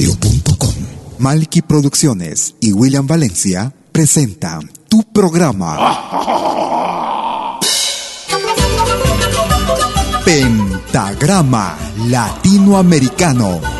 Malquiradio.com Malqui Producciones y William Valencia presentan tu programa. Pentagrama Latinoamericano.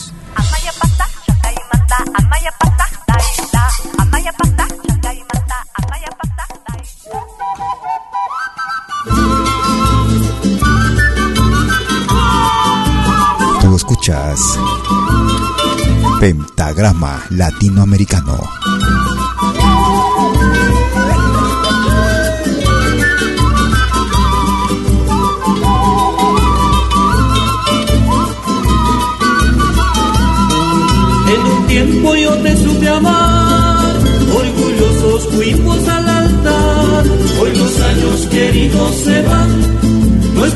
Pentagrama Latinoamericano. En un tiempo yo te supe amar, orgullosos fuimos al altar. Hoy los años queridos se van,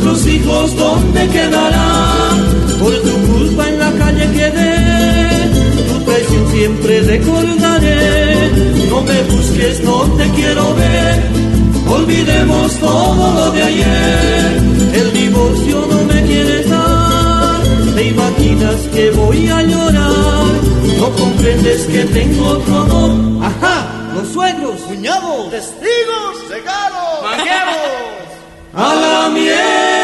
nuestros hijos dónde quedarán. Por tu culpa en la calle quedé, tu traición siempre recordaré. No me busques, no te quiero ver, olvidemos todo lo de ayer. El divorcio no me quieres dar, te imaginas que voy a llorar. No comprendes que tengo otro amor. Ajá, los suegros, cuñados, testigos, regalos, mangueros. A la miel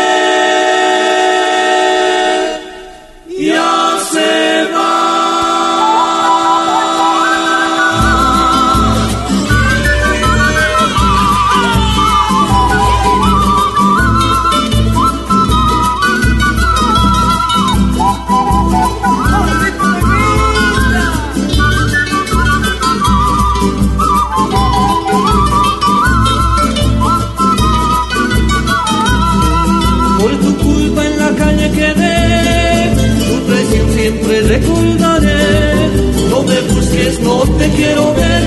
recordaré. No me busques, no te quiero ver,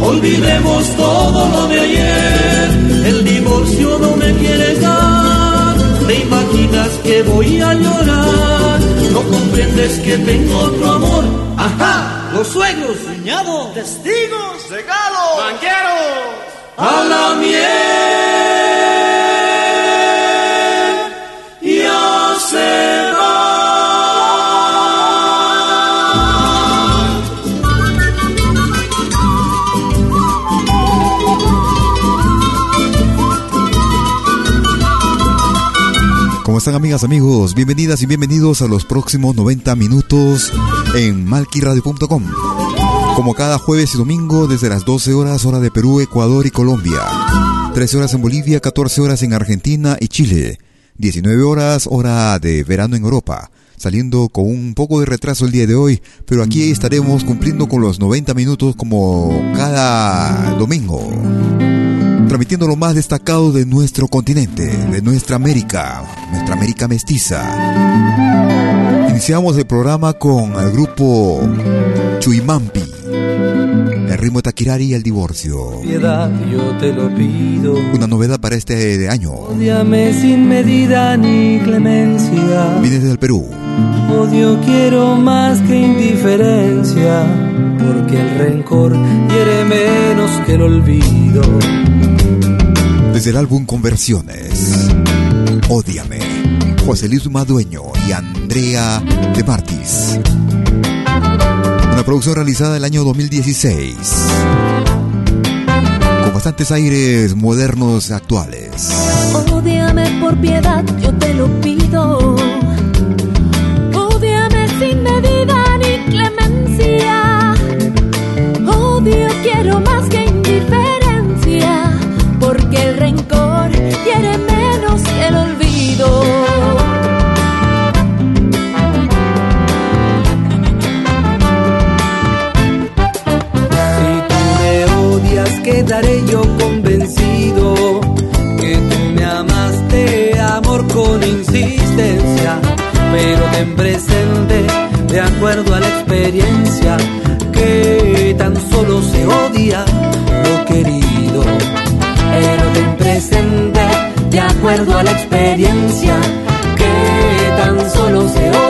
olvidemos todo lo de ayer. El divorcio no me quieres dar, te imaginas que voy a llorar. No comprendes que tengo otro amor. Ajá, los suegros, cuñados, testigos, regalos, banqueros. A la miel amigas, amigos? Bienvenidas y bienvenidos a los próximos 90 minutos en malquiradio.com. Como cada jueves y domingo desde las 12 horas hora de Perú, Ecuador y Colombia. 13 horas en Bolivia, 14 horas en Argentina y Chile. 19 horas hora de verano en Europa. Saliendo con un poco de retraso el día de hoy, pero aquí estaremos cumpliendo con los 90 minutos como cada domingo transmitiendo lo más destacado de nuestro continente, de nuestra América, nuestra América mestiza. Iniciamos el programa con el grupo Chuimampi, el ritmo de Taquirari y el divorcio. Piedad, yo te lo pido. Una novedad para este de año. Odiame sin medida ni clemencia. Viene desde el Perú. Odio quiero más que indiferencia, porque el rencor hiere menos que el olvido. Desde el álbum Conversiones. Ódiame. José Luis Madueño y Andrea de Martis. Una producción realizada el año 2016. Con bastantes aires modernos actuales. Ódiame por piedad, yo el pero ten presente, de acuerdo a la experiencia, que tan solo se odia lo querido, pero ten presente, de acuerdo a la experiencia, que tan solo se odia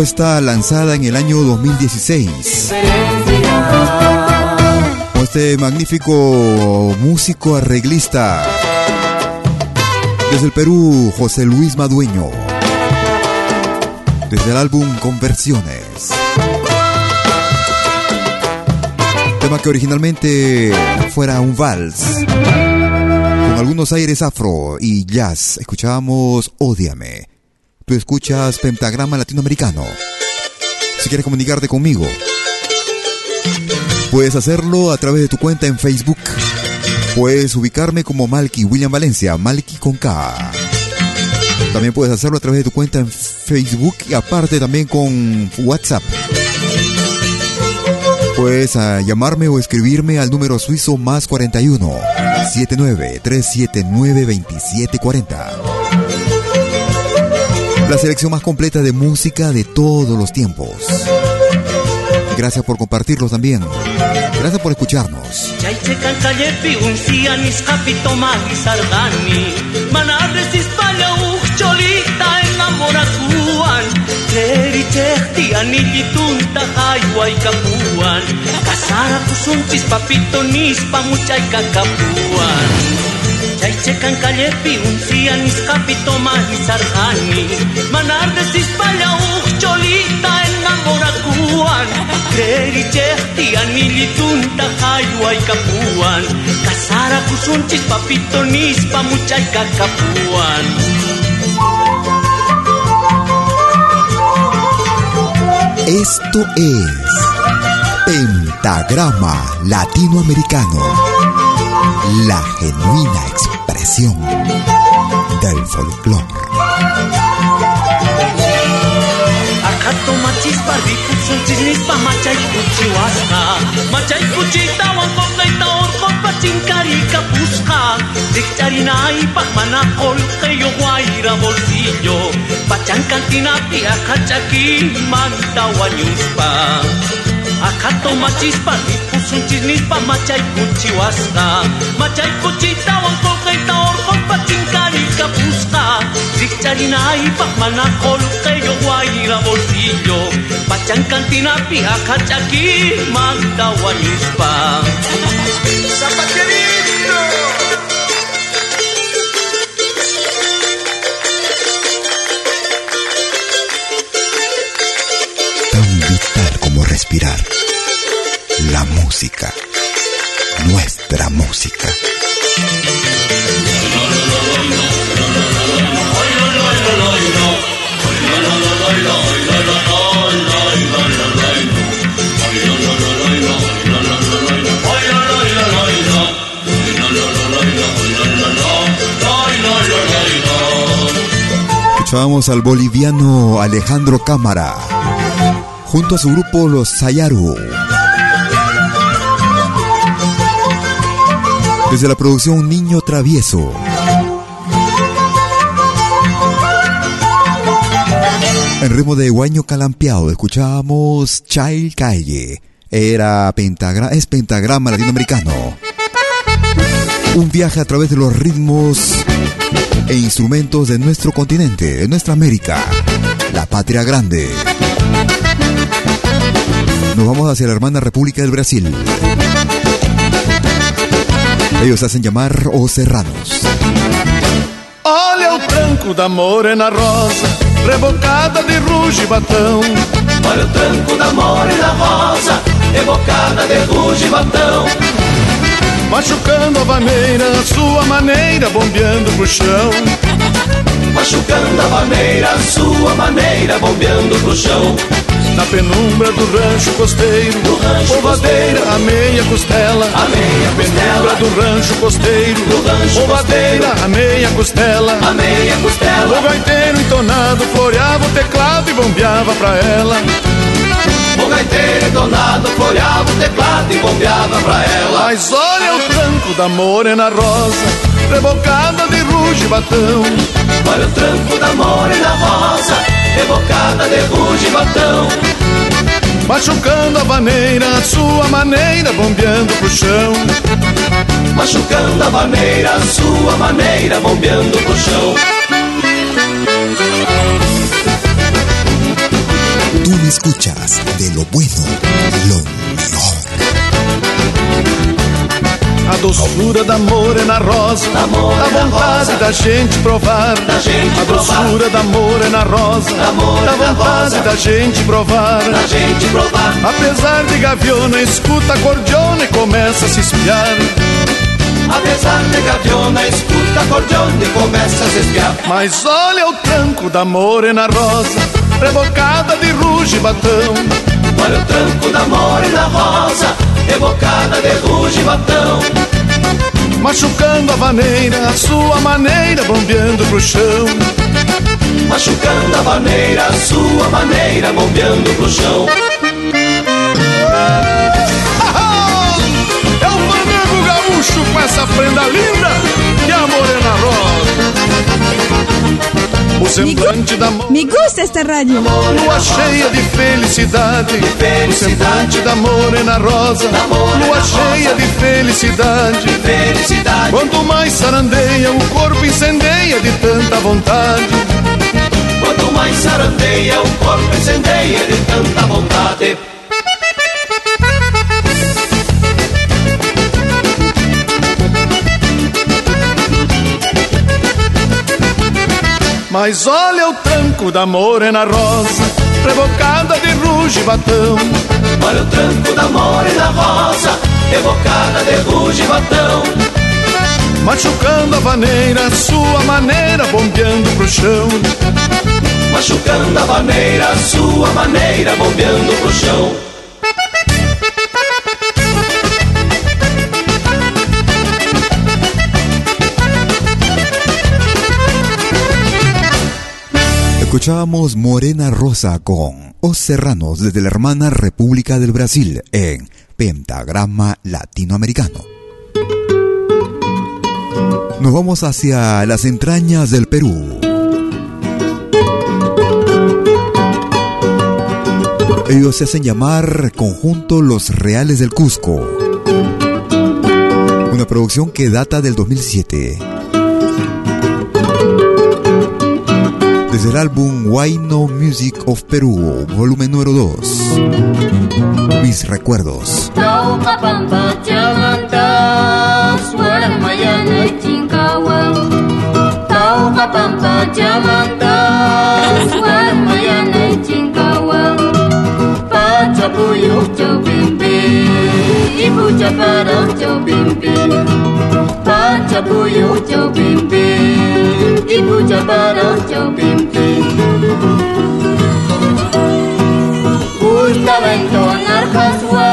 una propuesta lanzada en el año 2016. este magnífico músico arreglista desde el Perú, José Luis Madueño. Desde el álbum Conversiones. Tema que originalmente fuera un vals. Con algunos aires afro y jazz. Escuchábamos Odiame Escuchas Pentagrama Latinoamericano. Si quieres comunicarte conmigo, puedes hacerlo a través de tu cuenta en Facebook. Puedes ubicarme como Malky William Valencia, Malky con K. También puedes hacerlo a través de tu cuenta en Facebook y aparte también con WhatsApp. Puedes ah, llamarme o escribirme al número suizo más 41 79 379 2740 la selección más completa de música de todos los tiempos. Gracias por compartirlos también. Gracias por escucharnos. Jaizekan kalepi untzian izkapito mahizarjani Manardez izpala uhtxolita enamorakuan Kreri txehtian ilitunta jaiua ikapuan Kasara kusuntziz papito nizpa mutxaika Esto es Pentagrama Latinoamericano la genuina expresión del folclore. Akato machis barbi kutsun chisnis pa machay kuchi wasqa Machay kuchi tawan konkay taor kon pachinkari kapusqa Dikcharinay pa mana kolkayo guaira bolsillo. Pachan cantina pia kachaki manta wanyuspa Akato machis barbi kutsun chisnis pa machay kuchi wasqa Machay kuchi tawan konkay taor kon pachinkari kapusqa Dikcharinay pa mana kolkayo guaira bolsillo. Pachan cantina pia kachaki manta como respirar. La música. Nuestra música. Escuchábamos al boliviano Alejandro Cámara junto a su grupo Los Sayaru. Desde la producción Niño Travieso. En ritmo de Guaño Calampeado escuchábamos Child Calle. Era pentagra es pentagrama latinoamericano. Un viaje a través de los ritmos e instrumentos de nuestro continente, de nuestra América, la patria grande. Nos vamos hacia la hermana República del Brasil. Ellos hacen llamar Os Serranos. Olha o tranco da morena rosa, rebocada de ruge e batão. Olha o tranco da morena rosa, evocada de ruge e batão. Machucando a vaneira, a sua maneira, bombeando pro chão. Machucando a vaneira, sua maneira, bombeando pro chão. Na penumbra do rancho costeiro, Do rancho polvadeira, a meia costela. A meia Na penumbra costela. do rancho costeiro, Do rancho polvadeira, a meia costela. A meia O costela, gaiteiro entonado floreava o teclado e bombeava pra ela. o gaiteiro entonado folhava o teclado e bombeava pra ela. Mas olha o tranco da morena rosa, rebocada de ruge e batão. Olha o tranco da morena rosa, evocada de ruge e batão. Machucando a vaneira, a sua maneira, bombeando pro chão. Machucando a vaneira, sua maneira, bombeando pro chão. Tú me escuchas de lo bueno, lo mejor. A doçura da morena rosa, Da morena dá vontade rosa. da gente provar. Da gente a doçura da morena rosa, Da morena dá vontade rosa. da gente provar. Pra gente provar, Apesar de gaviona, escuta a cordiona e começa a se espiar. apesar de gaviona, escuta acordeona e começa a se espiar. Mas olha o tranco da morena rosa, rebocada de ruge e batão. Olha o tranco da morena rosa, evocada de ruge e batão. Machucando a vaneira, a sua maneira, bombeando pro chão. Machucando a vaneira, sua maneira, bombeando pro chão. É o fandango gaúcho com essa prenda linda que é a morena rosa. O semblante da mo- Me gusta esta radio. lua cheia de felicidade. O felicidade. semblante da morena rosa. Da morena Lua rosa. cheia de felicidade. Felicidade, Quanto mais sarandeia, o corpo incendeia de tanta vontade. quanto mais sarandeia, o corpo incendeia de tanta vontade. Mas olha o tranco da morena rosa, revocada de ruge e batão. Olha o tranco da morena rosa, evocada de ruge e batão. Machucando a vaneira, sua maneira, bombeando pro chão. machucando a vaneira, sua maneira bombeando pro chão. Escuchábamos Morena Rosa con Os Serranos desde la hermana República del Brasil en Pentagrama Latinoamericano. Nos vamos hacia las entrañas del Perú. Ellos se hacen llamar Conjunto Los Reales del Cusco. Una producción que data del 2007. Desde el álbum Why No Music of Perú, volumen número 2. Mis recuerdos. Ibu jabarah jauh bimbi Paca puyuh jauh bimbi Ibu jabarah jauh bimbi Gusta bentonar khaswa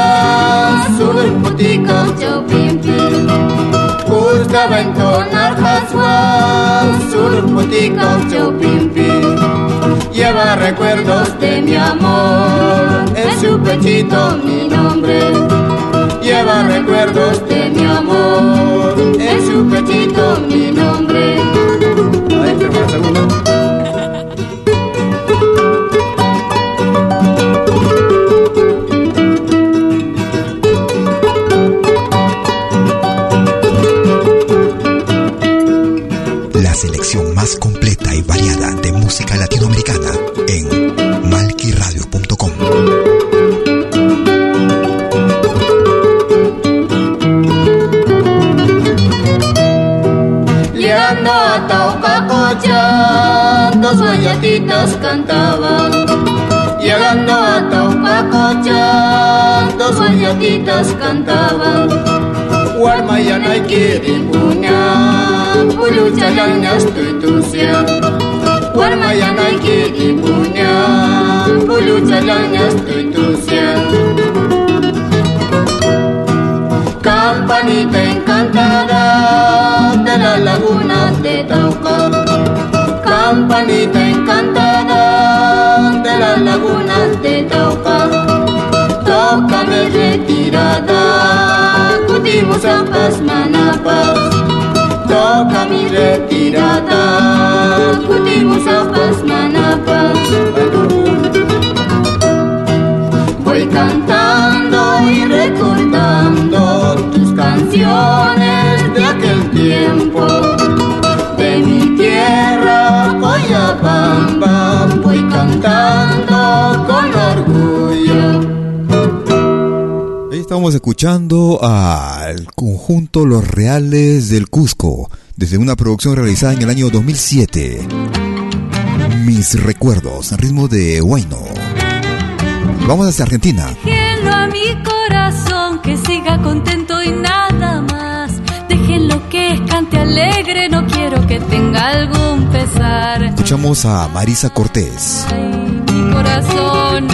Sur putih kau jauh bimbi Gusta bentonar khaswa Sur putih kau jauh bimbi Lleva recuerdos de mi amor En su pechito mi nombre. Lleva recuerdos de mi amor En su pechito mi nombre en malquiradio.com. Llegando a Taucacocha, dos guayatitas cantaban. Llegando a Taucacocha, dos guayatitas cantaban. Warmayana y Kiripuña, Pulucha Lañas Tuitusia. Warmayana y Kiripuña, Pulucha Lañas Tuitusia. Campanita encantada de la laguna de Tauca. Campanita encantada de la laguna de Tauca. Tócame retirada, cutimos ampas manapas. Toca mi retirada, cutimos ampas manapas. Voy cantando y recordando tus canciones de aquel tiempo. De mi tierra, Coyapamba, voy cantando con orgullo. Ahí estamos escuchando al conjunto Los Reales del Cusco, desde una producción realizada en el año 2007. Mis recuerdos, en ritmo de Huayno. Vamos hacia Argentina. Déjenlo a mi corazón que siga contento y nada más. Déjenlo que cante alegre, no quiero que tenga algún pesar. Escuchamos a Marisa Cortés, Ay, mi corazón.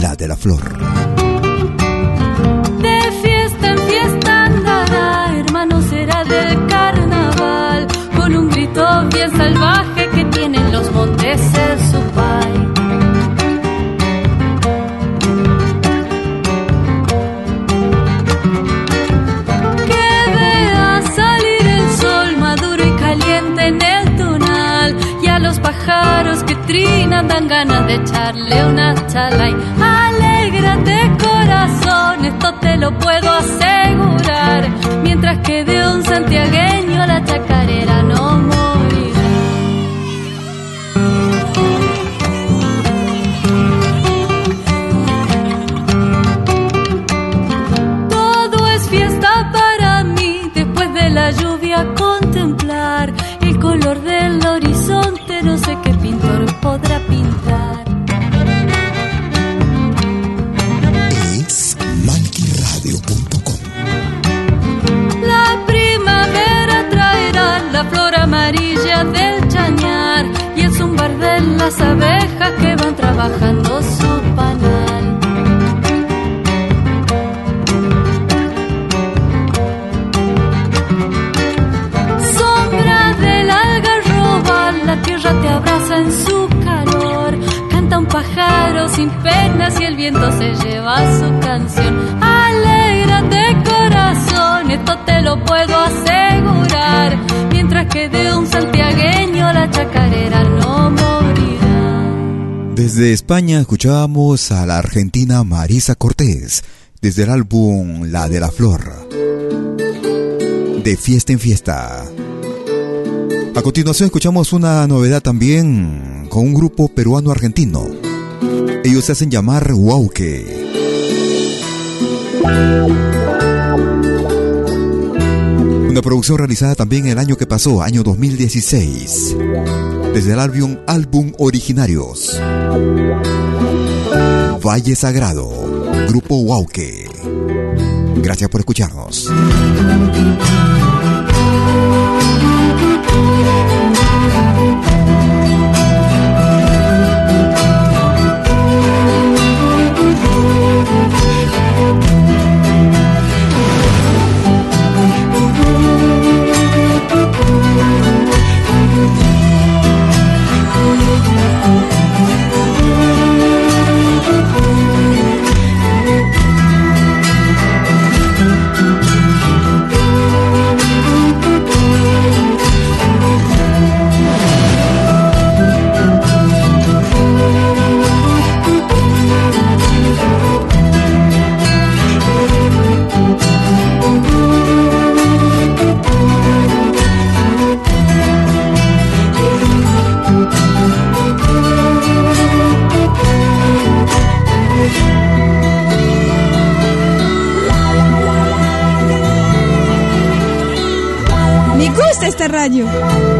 la de la flor. Salvaje que tienen los montes en su país. Que vea salir el sol maduro y caliente en el tonal y a los pájaros que trinan dan ganas de echarle una chalay. Alégrate corazón, esto te lo puedo asegurar. Mientras que de un santiagueño la chacarera no morirá. del horizonte, no sé qué pintor podrá pintar. La primavera traerá la flor amarilla del chañar y el zumbar de las abejas que van trabajando su te abraza en su calor. Canta un pájaro sin penas y el viento se lleva su canción. Alégrate corazón, esto te lo puedo asegurar. Mientras que de un santiagueño la chacarera no morirá. Desde España escuchábamos a la argentina Marisa Cortés, desde el álbum La de la Flor. De fiesta en fiesta. A continuación escuchamos una novedad también con un grupo peruano-argentino. Ellos se hacen llamar Wauke. Una producción realizada también el año que pasó, año 2016. Desde el álbum Álbum Originarios. Valle Sagrado, Grupo Wauke. Gracias por escucharnos. Me gusta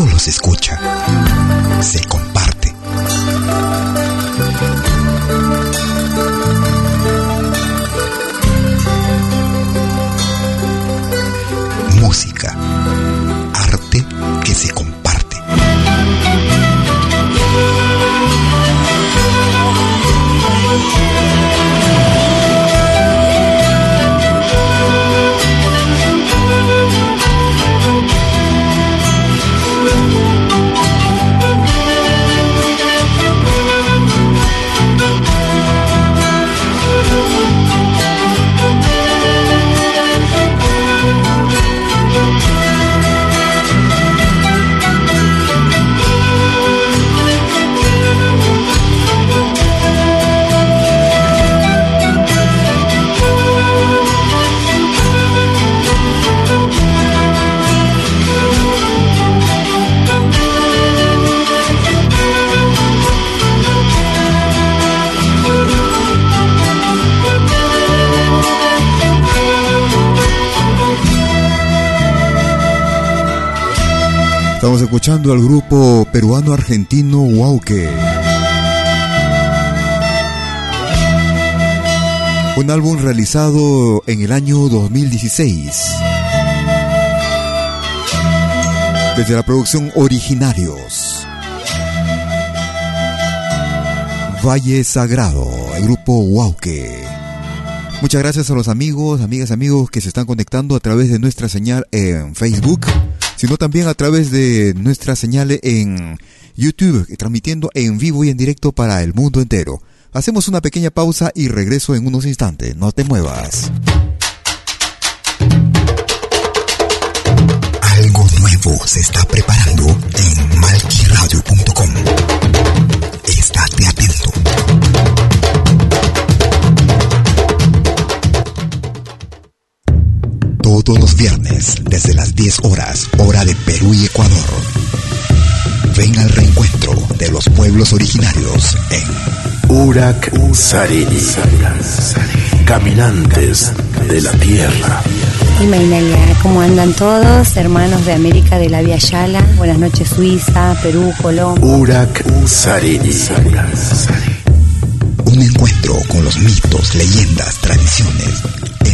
solo se escucha, escuchando al grupo peruano-argentino Wauke. Un álbum realizado en el año 2016. Desde la producción Originarios. Valle Sagrado, el grupo Wauke. Muchas gracias a los amigos, amigas, amigos que se están conectando a través de nuestra señal en Facebook sino también a través de nuestra señal en YouTube, transmitiendo en vivo y en directo para el mundo entero. Hacemos una pequeña pausa y regreso en unos instantes. No te muevas. Algo nuevo se está preparando en malquiradio.com. Estate atento. Todos los viernes desde las 10 horas, hora de Perú y Ecuador. Ven al reencuentro de los pueblos originarios en Urak Sarini, caminantes de la tierra. Y Mainalia, ¿cómo andan todos? Hermanos de América de la Via Yala. Buenas noches, Suiza, Perú, Colombia. Urak Sarini. Un encuentro con los mitos, leyendas, tradiciones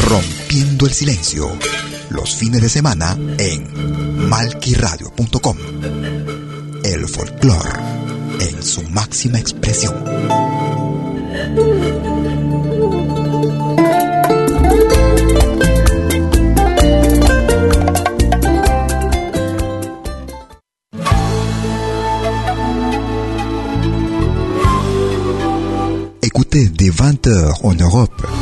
Rompiendo el silencio. Los fines de semana en malquiradio.com. El folclore en su máxima expresión. Écoutez des 20h en Europe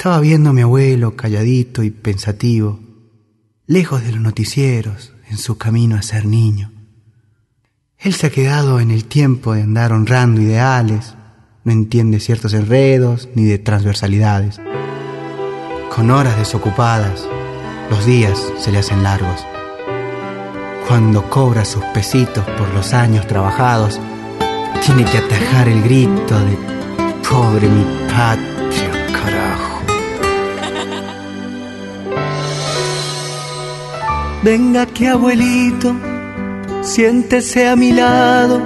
Estaba viendo a mi abuelo calladito y pensativo, lejos de los noticieros, en su camino a ser niño. Él se ha quedado en el tiempo de andar honrando ideales, no entiende ciertos enredos ni de transversalidades. Con horas desocupadas, los días se le hacen largos. cuando cobra sus pesitos por los años trabajados, tiene que atajar el grito de pobre mi patria, Venga que abuelito, siéntese a mi lado.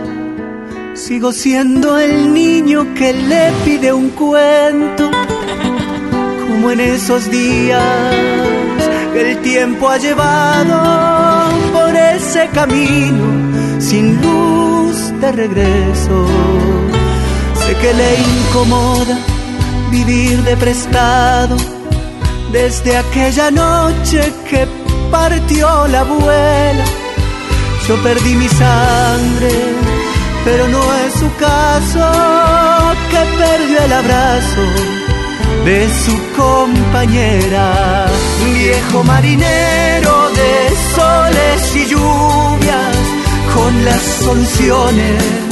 Sigo siendo el niño que le pide un cuento, como en esos días el tiempo ha llevado por ese camino sin luz de regreso. Sé que le incomoda vivir de prestado desde aquella noche que partió la abuela. Yo perdí mi sangre, pero no es su caso que perdió el abrazo de su compañera. Viejo marinero de soles y lluvias, con las soluciones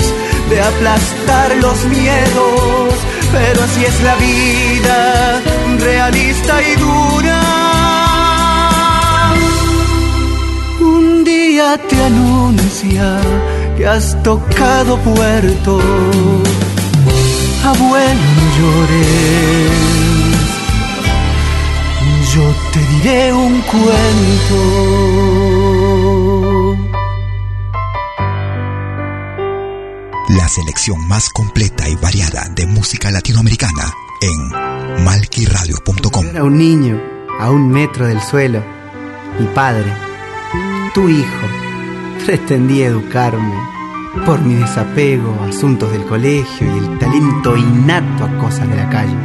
de aplastar los miedos, pero así es la vida, realista y dura. Día te anuncia que has tocado puerto. Abuelo, no llores. Yo te diré un cuento. La selección más completa y variada de música latinoamericana en malquiradio.com. Era un niño a un metro del suelo. Mi padre, tu hijo, pretendía educarme por mi desapego a asuntos del colegio y el talento innato a cosas de la calle.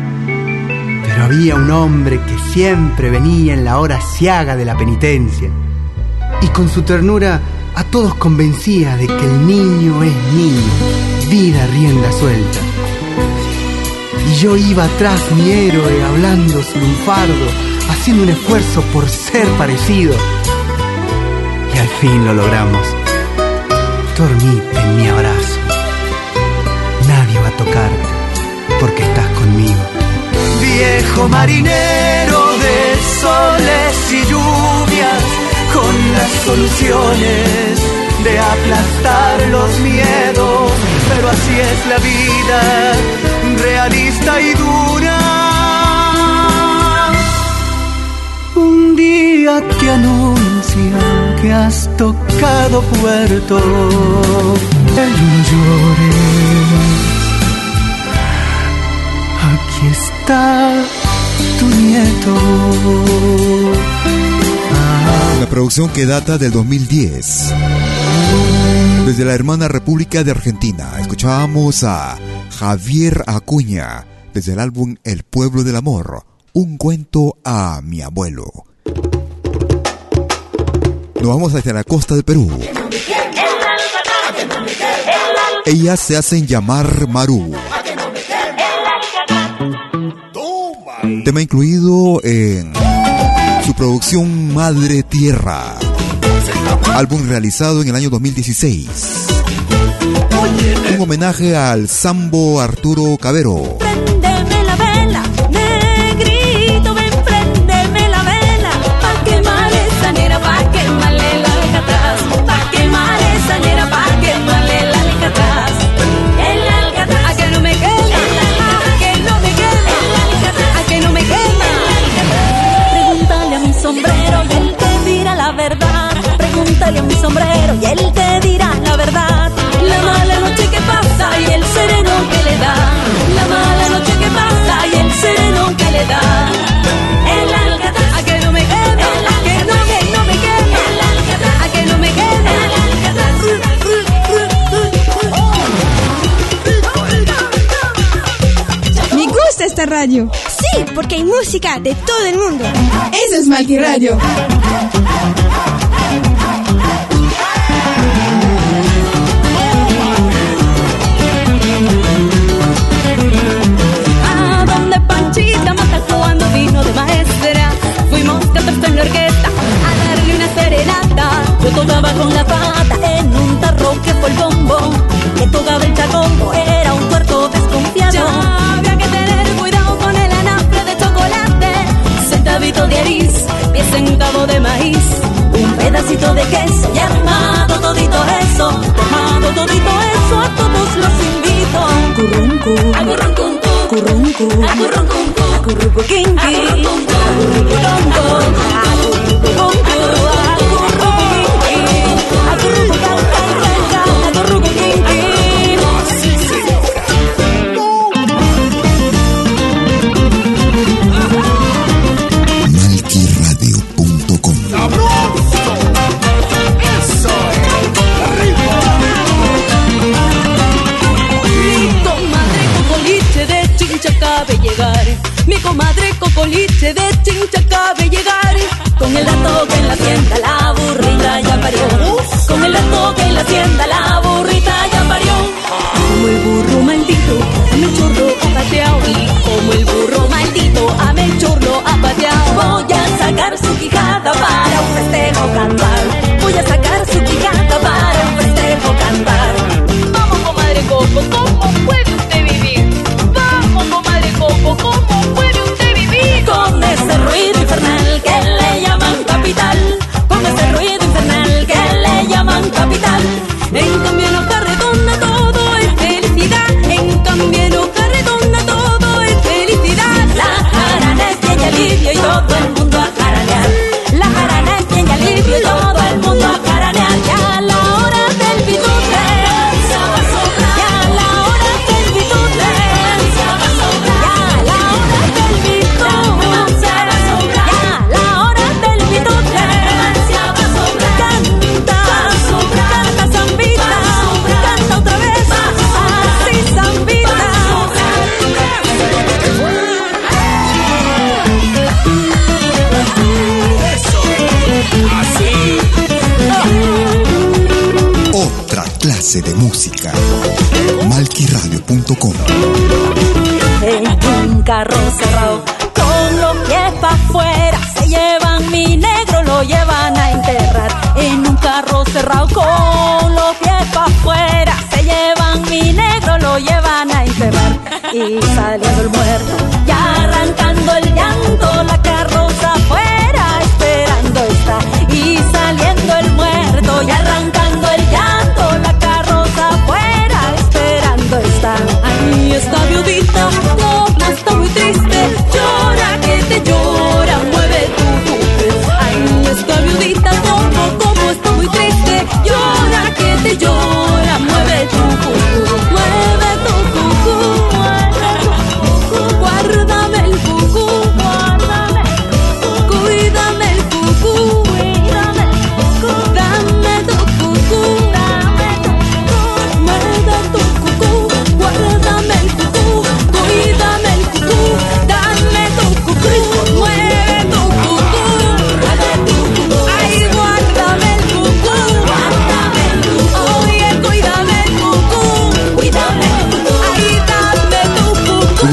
Pero había un hombre que siempre venía en la hora ciaga de la penitencia y con su ternura a todos convencía de que el niño es niño, vida rienda suelta. Y yo iba atrás mi héroe hablando sin un fardo, haciendo un esfuerzo por ser parecido. Y al fin lo logramos. Dormite en mi abrazo. Nadie va a tocarte porque estás conmigo. Viejo marinero de soles y lluvias, con las soluciones de aplastar los miedos, pero así es la vida, realista y dura. Un día te anuncia que has tocado puerto, no llores. Aquí está tu nieto. Una producción que data del 2010. Desde la hermana República de Argentina, escuchábamos a Javier Acuña desde el álbum El Pueblo del Amor, un cuento a mi abuelo. Nos vamos hacia la costa de Perú. Ellas se hacen llamar Maru. Tema incluido en su producción Madre Tierra. Álbum realizado en el año 2016. Un homenaje al Sambo Arturo Cabero. Pa' quemarle la. El alcatraz, a que no me queme, a que no me queme, a que no me queme. Pregúntale a mi sombrero y él te dirá la verdad. Pregúntale a mi sombrero y él te dirá la verdad. La mala noche que pasa y el sereno que le da. La mala noche que pasa y el sereno que le da. Esta radio. Sí, porque hay música de todo el mundo. Eso es Malqui Radio. A donde Panchita mata cuando vino de maestra. Fuimos 14 en la orquesta a darle una serenata. Yo tocaba con la pata en un tarro que fue el bombo. Que tocaba el chacongo, era un tuerto desconfiado. Ya pedacito de centavos de maíz, un pedacito de queso y armado todito eso, armado todito eso, a todos los invito. A un curruncu, a curruncu, curruncu, saliendo el muerto.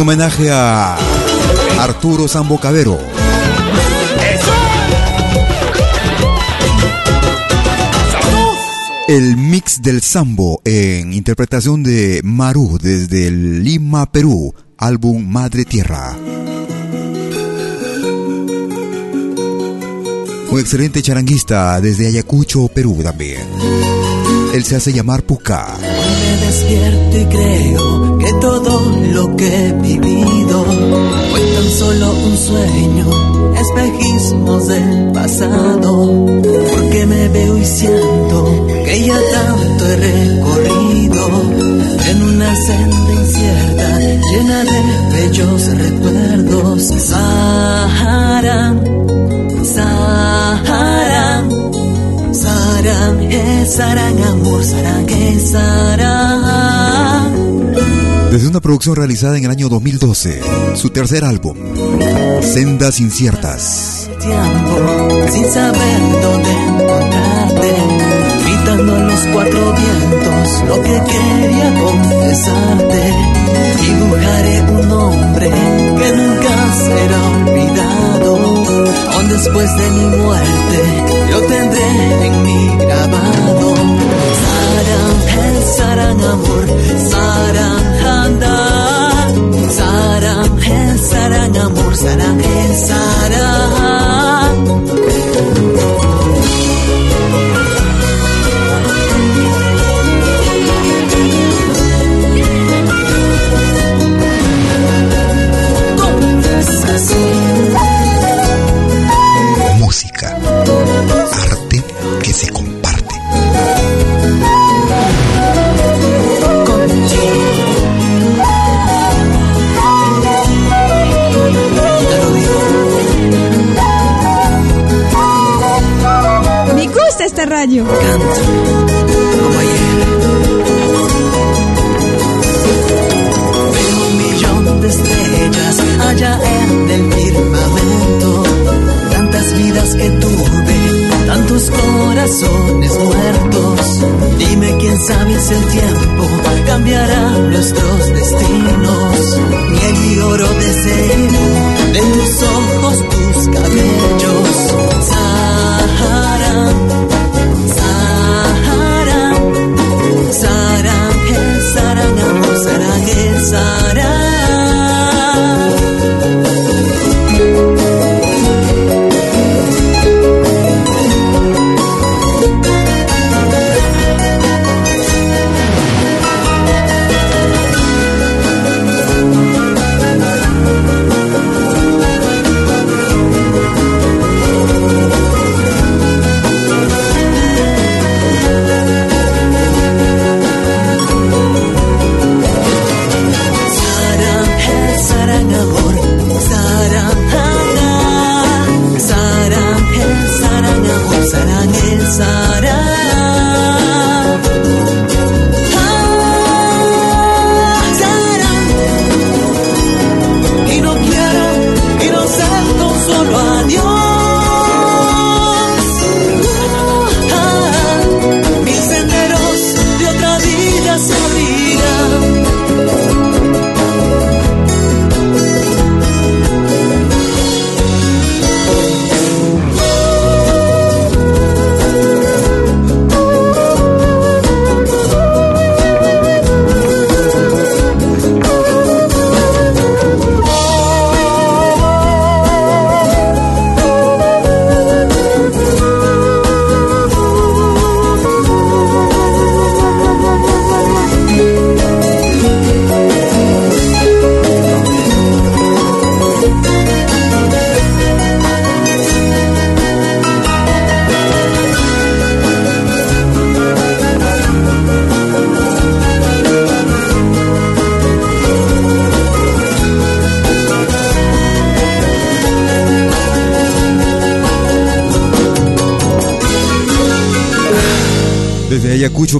homenaje a Arturo Zambocadero. El mix del sambo en interpretación de Maru desde Lima, Perú, álbum Madre Tierra. Un excelente charanguista desde Ayacucho, Perú también. Él se hace llamar Puka. Me despierto y creo que todo lo que he vivido fue tan solo un sueño, espejismos del pasado. Porque me veo y siento que ya tanto he recorrido en una senda incierta llena de bellos recuerdos. Sahara, Sahara. Desde una producción realizada en el año 2012, su tercer álbum, Sendas Inciertas. Tiempo, sin saber dónde encontrarte, gritando en los cuatro vientos lo que quería confesarte. Dibujaré un hombre que nunca será olvidado después de mi muerte, lo tendré en mi grabado. Saram, Saram, amor, Saram, Saram, Saram, amor, Saram, Saram. Corazones muertos. Dime quién sabe si el tiempo cambiará nuestros destinos. Miel y oro deseo de tus ojos, tus cabellos. Sahara,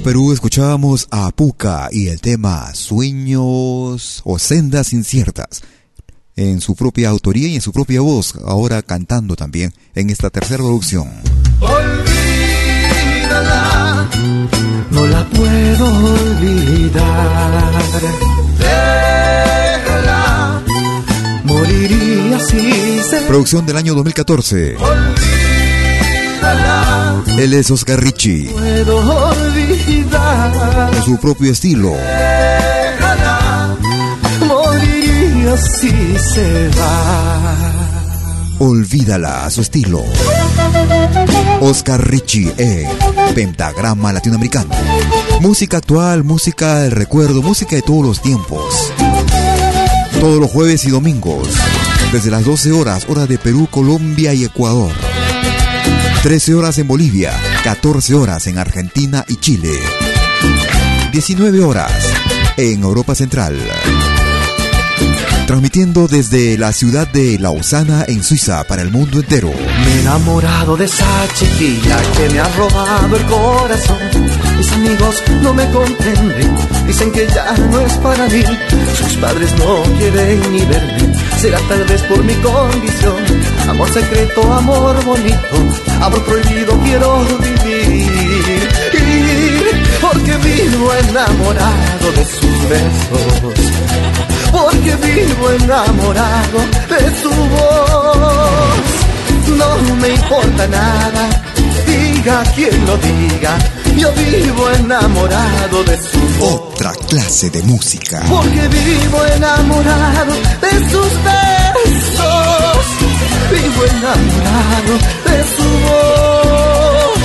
Perú, escuchábamos a Puca y el tema Sueños o Sendas Inciertas. En su propia autoría y en su propia voz, ahora cantando también en esta tercera producción. Olvídala, no la puedo olvidar. Déjala, moriría si se Producción del año 2014. Él es Oscar Ricci, Puedo olvidar. en su propio estilo. Déjala, moriría si se va. Olvídala a su estilo. Oscar Ricci en Pentagrama Latinoamericano. Música actual, música del recuerdo, música de todos los tiempos. Todos los jueves y domingos, desde las 12 horas, hora de Perú, Colombia y Ecuador. 13 horas en Bolivia, 14 horas en Argentina y Chile. 19 horas en Europa Central. Transmitiendo desde la ciudad de Lausana en Suiza para el mundo entero. Me he enamorado de esa chiquilla que me ha robado el corazón. Mis amigos no me comprenden, dicen que ya no es para mí. Sus padres no quieren ni verme, será tal vez por mi condición. Amor secreto, amor bonito, amor prohibido quiero vivir. Porque vivo enamorado de sus besos porque vivo enamorado de su voz. No me importa nada, diga quien lo diga, yo vivo enamorado de su voz. Otra clase de música. Porque vivo enamorado de sus besos, vivo enamorado de su voz.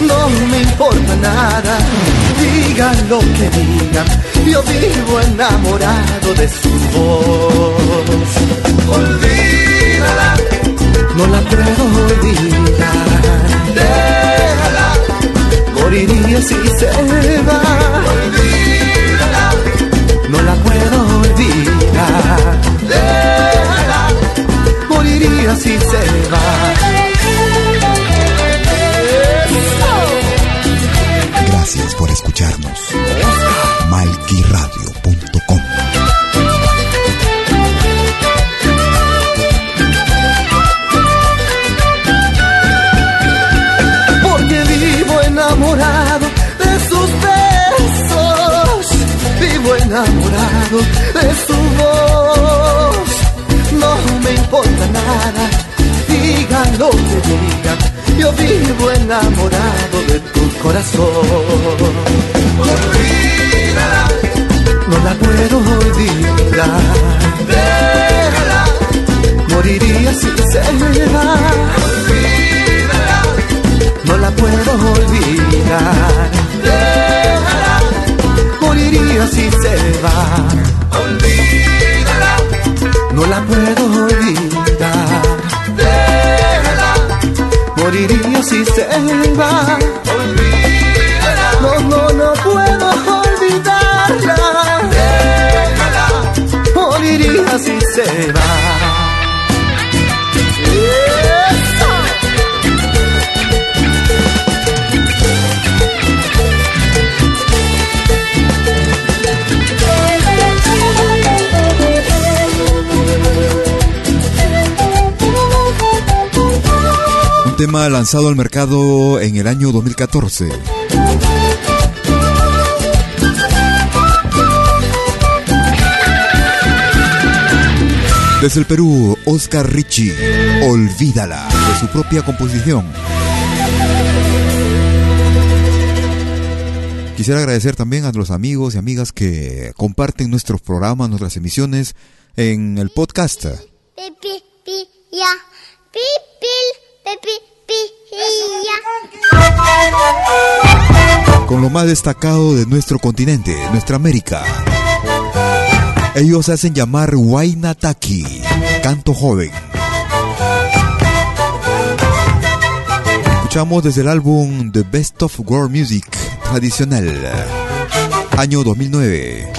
No me importa nada, digan lo que digan, yo vivo enamorado de su voz. Olvídala, no la puedo olvidar. Déjala, moriría si se va. Olvídala, no la puedo olvidar. Moriría si se va. escucharnos. Malquiradio.com Porque vivo enamorado de sus besos, vivo enamorado de su nada, digan lo que digan, yo vivo enamorado de tu corazón. Olvídala, no la puedo olvidar. Déjala, moriría si se va. Olvídala, no la puedo olvidar. Déjala, moriría si se va. Olvídala, no la puedo olvidar. Moriría si se va. Olvídala, no, no, no puedo olvidarla. Déjala, moriría si se va. Tema lanzado al mercado en el año 2014. Desde el Perú, Oscar Richie, Olvídala, de su propia composición. Quisiera agradecer también a los amigos y amigas que comparten nuestros programas, nuestras emisiones en el podcast. Pipi, pi, ya. Con lo más destacado de nuestro continente, nuestra América. Ellos se hacen llamar Wainataki, canto joven. Escuchamos desde el álbum The Best of World Music tradicional, año 2009.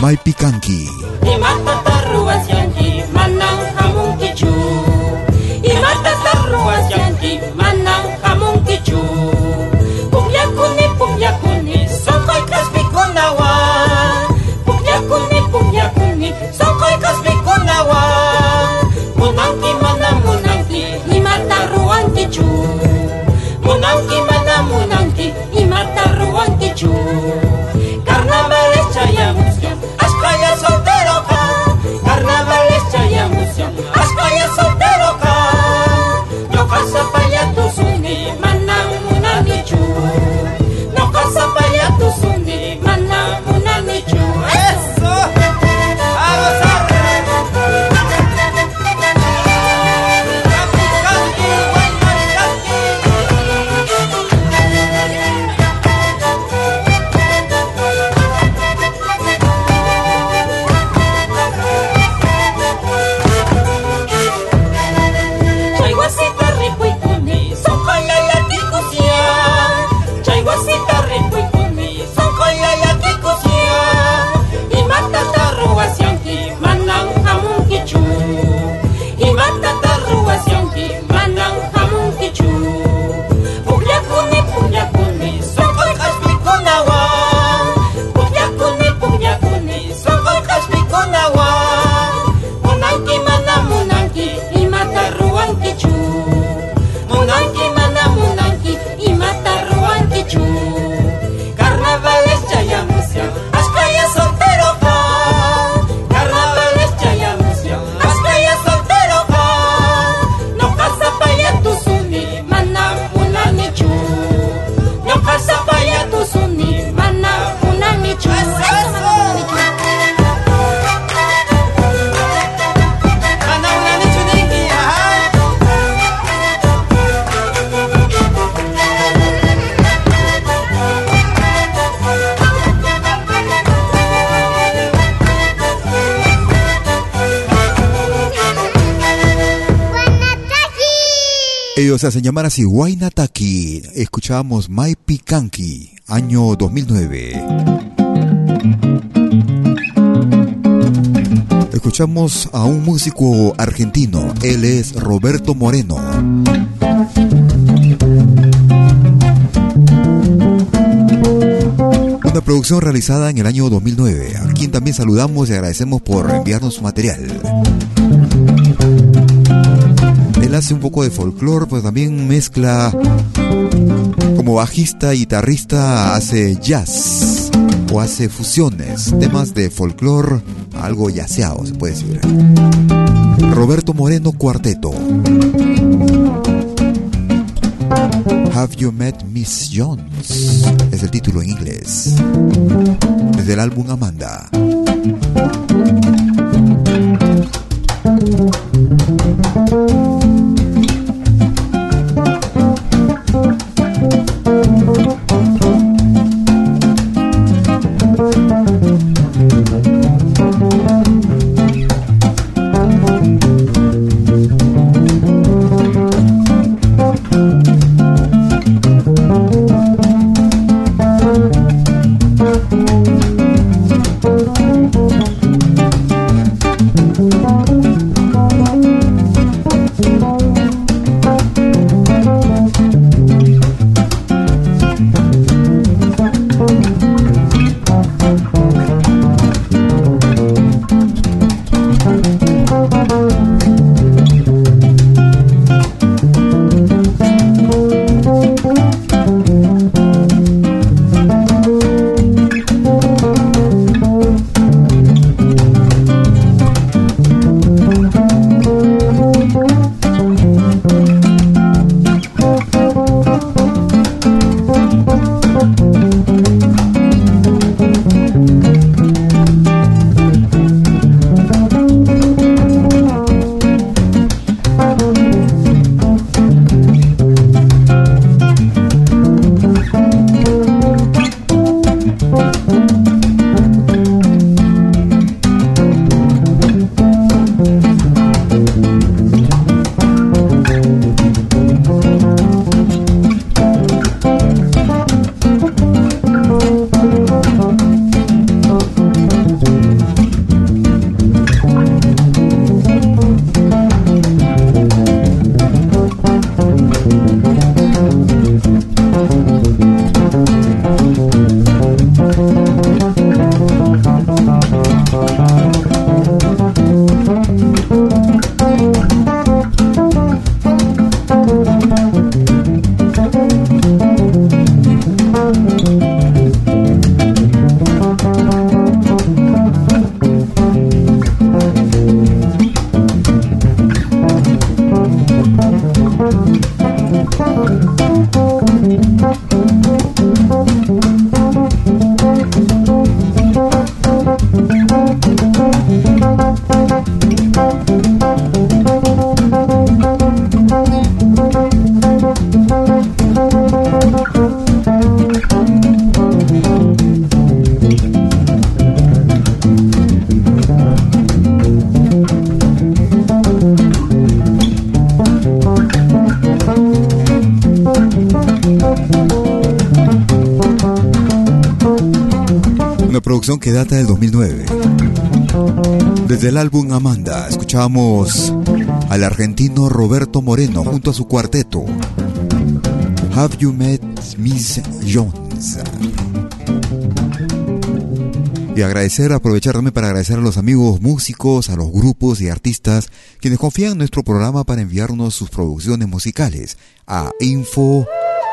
Maipikanki. Imata tarruas yanki, kichu. Imata tarruas yanki, manang hamon kichu. Pumyakuni, pumyakuni, sokoy kasmikunawa. Pumyakuni, pumyakuni, sokoy kasmikunawa. Munanki, manang imata ruan kichu. Munanki, manang munanki, imata ruan kichu. Ellos se hacen llamar así Wainataki. Escuchábamos Mai Pikanki, año 2009. Escuchamos a un músico argentino, él es Roberto Moreno. Una producción realizada en el año 2009, a quien también saludamos y agradecemos por enviarnos su material. Él hace un poco de folclore, pues también mezcla como bajista guitarrista, hace jazz o hace fusiones, temas de folclore, algo yaceado se puede decir. Roberto Moreno Cuarteto. Have You Met Miss Jones? Es el título en inglés. Desde el álbum Amanda. Que data del 2009. Desde el álbum Amanda escuchamos al argentino Roberto Moreno junto a su cuarteto. Have You Met Miss Jones? Y agradecer, aprovechar también para agradecer a los amigos músicos, a los grupos y artistas quienes confían en nuestro programa para enviarnos sus producciones musicales a info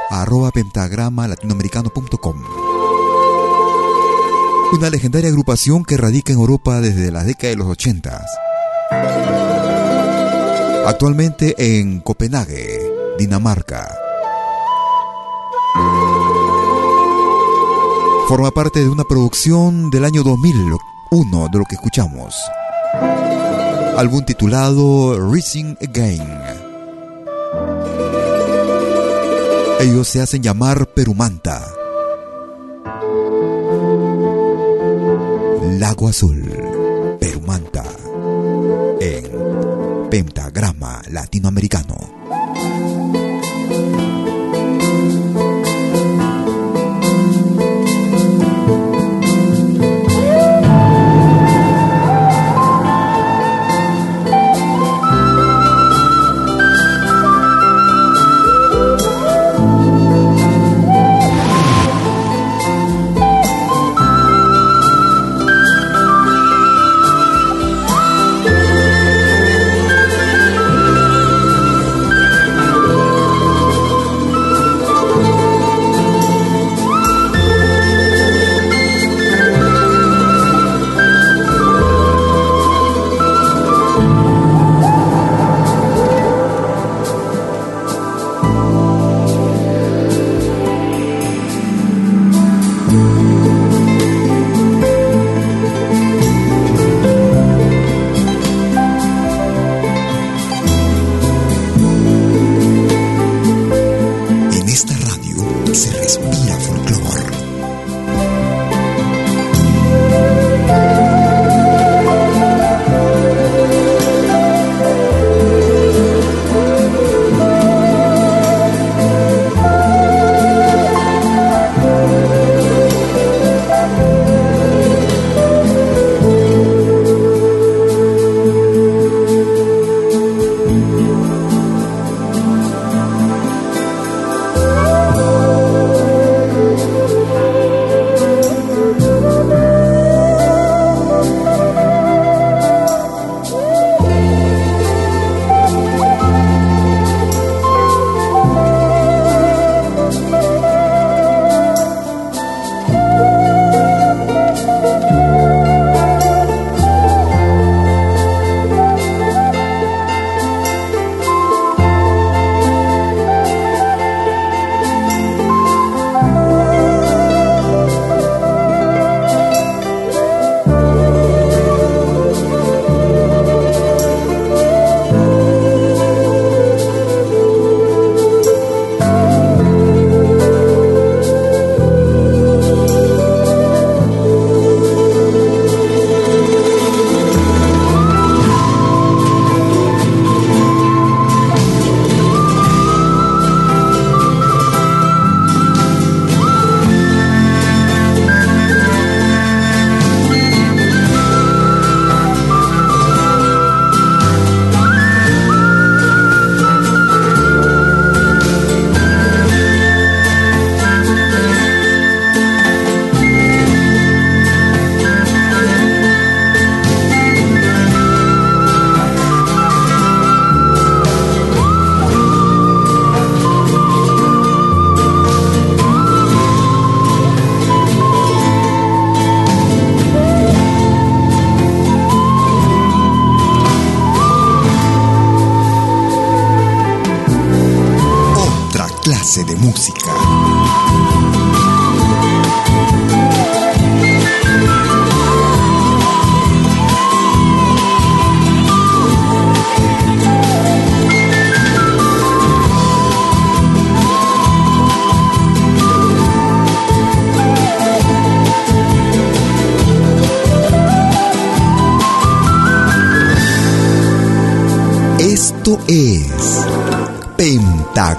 arroba pentagrama latinoamericano.com. Una legendaria agrupación que radica en Europa desde la década de los 80. Actualmente en Copenhague, Dinamarca. Forma parte de una producción del año 2001 de lo que escuchamos. Álbum titulado Rising Again. Ellos se hacen llamar Perumanta. Lago Azul, Perumanta, en Pentagrama Latinoamericano.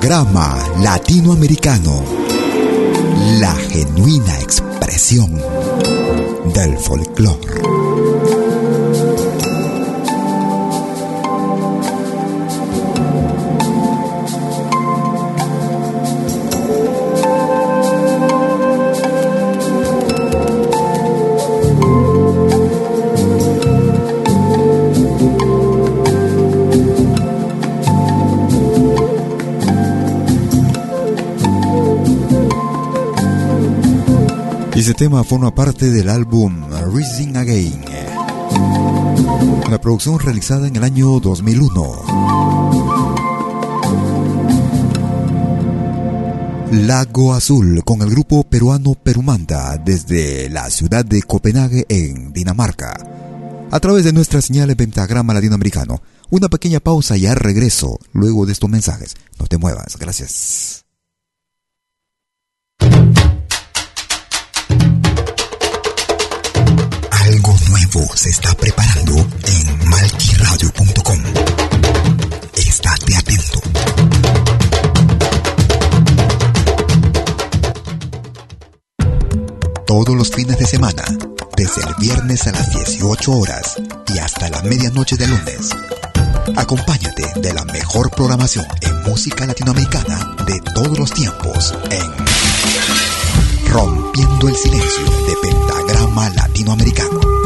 Pentagrama Latinoamericano, la genuina expresión del folclore. Tema forma parte del álbum Rising Again, una producción realizada en el año 2001. Lago Azul con el grupo peruano Perumanda desde la ciudad de Copenhague en Dinamarca. A través de nuestra señal de pentagrama latinoamericano. Una pequeña pausa y ya regreso luego de estos mensajes. No te muevas, gracias. Nuevo se está preparando en malquiradio.com. Estate atento. Todos los fines de semana, desde el viernes a las 18 horas y hasta la medianoche de lunes. Acompáñate de la mejor programación en música latinoamericana de todos los tiempos en Rompiendo el Silencio de Pentagrama Latinoamericano.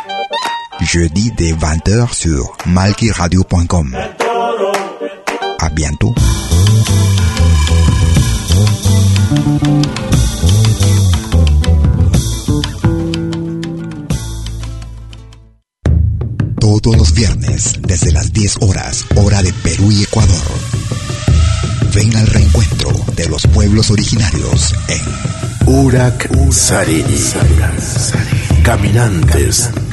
Jeudi dès 20h sur malkiradio.com. À bientôt. Todos los viernes, desde las 10 horas, hora de Perú y Ecuador. Ven al reencuentro de los pueblos originarios en Urak. Caminantes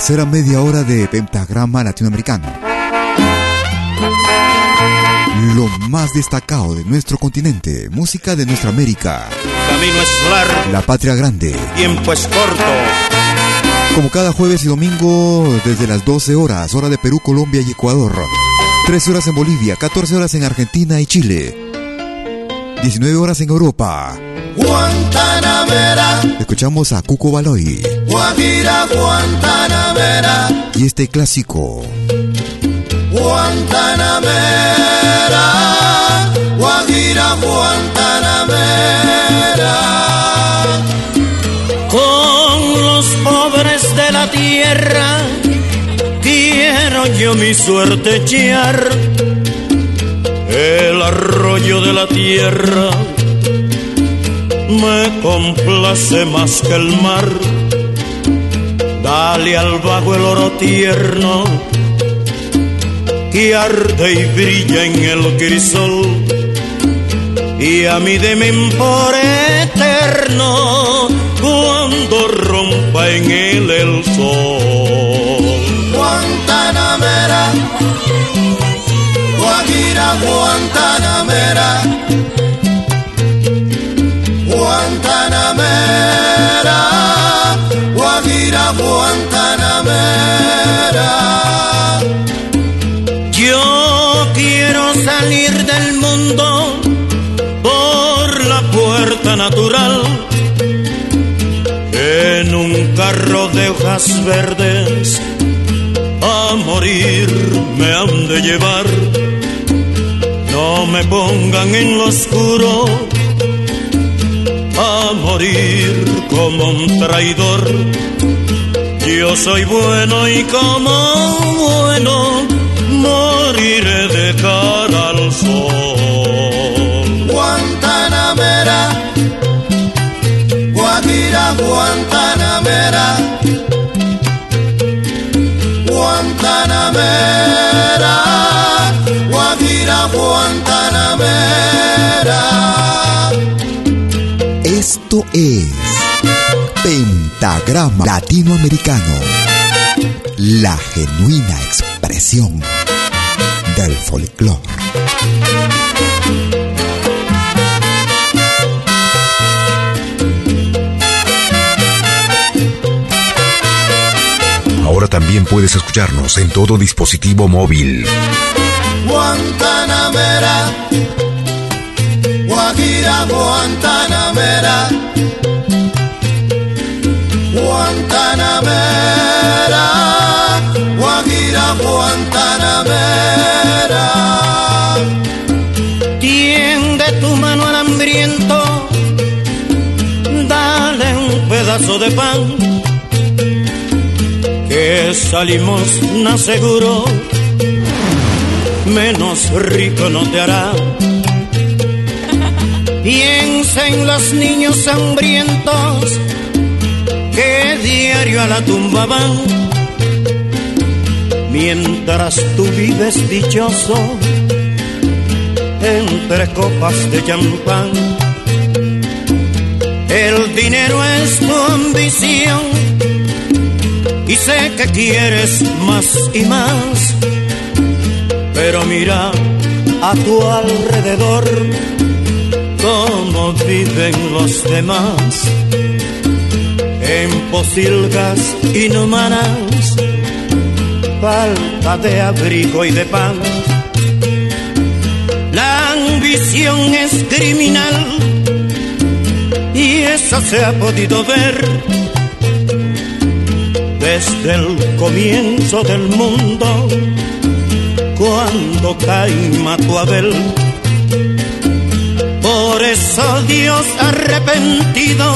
Tercera media hora de Pentagrama Latinoamericano. Lo más destacado de nuestro continente, música de nuestra América. Camino es largo, La patria grande. tiempo es corto. Como cada jueves y domingo desde las 12 horas, hora de Perú, Colombia y Ecuador. 13 horas en Bolivia, 14 horas en Argentina y Chile. 19 horas en Europa. Guantanamera, Escuchamos a Cuco Baloy Guajira, Guantanamera, y este clásico. Guantanamera, Guajira, Guantanamera. Con los pobres de la tierra quiero yo mi suerte echar. El arroyo de la tierra me complace más que el mar. Dale al vago el oro tierno que arde y brilla en el crisol. Y a mí deme por eterno cuando rompa en él el sol. Guantanamera, Guantanamera, Guajira, Guantanamera. Yo quiero salir del mundo por la puerta natural. En un carro de hojas verdes a morir me han de llevar. Me pongan en lo oscuro a morir como un traidor. Yo soy bueno y como bueno moriré de cara al sol. Guantanamera, Guajira, Guantanamera, Guantanamera, Guantanamera. Esto es Pentagrama Latinoamericano. La genuina expresión del folclore. Ahora también puedes escucharnos en todo dispositivo móvil. Guantanamera, Guajira, Guantanamera, Guantanamera, Guajira, Guantanamera. Tiende tu mano al hambriento, dale un pedazo de pan, que salimos no seguro, menos rico no te hará. Piensa en los niños hambrientos que diario a la tumba van, mientras tú vives dichoso entre copas de champán. El dinero es tu ambición y sé que quieres más y más, pero mira a tu alrededor cómo viven los demás en posilgas inhumanas, falta de abrigo y de pan. La ambición es criminal y eso se ha podido ver desde el comienzo del mundo, cuando Caín mató a Abel. Por eso Dios arrepentido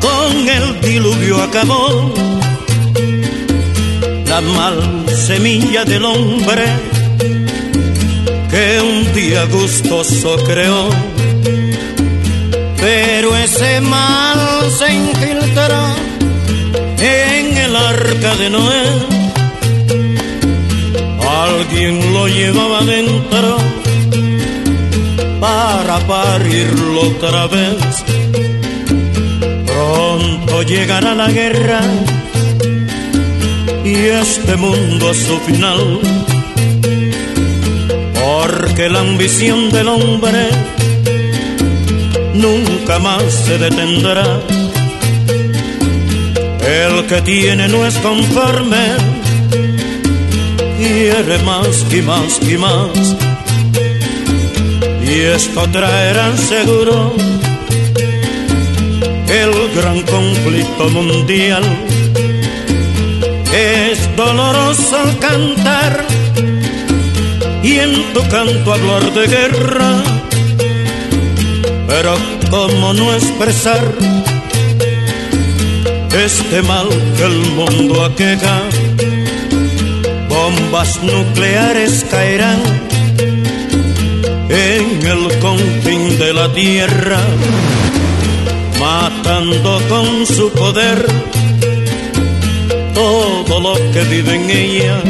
con el diluvio acabó la mal semilla del hombre que un día gustoso creó. Pero ese mal se infiltró en el arca de Noé. Alguien lo llevaba dentro para parirlo otra vez. Pronto llegará la guerra y este mundo a su final. Porque la ambición del hombre nunca más se detendrá. El que tiene no es conforme, quiere más y más y más. Y esto traerá seguro el gran conflicto mundial. Es doloroso cantar y en tu canto hablar de guerra, pero cómo no expresar este mal que el mundo aqueja. Bombas nucleares caerán en el confín de la tierra, matando con su poder todo lo que vive en ella.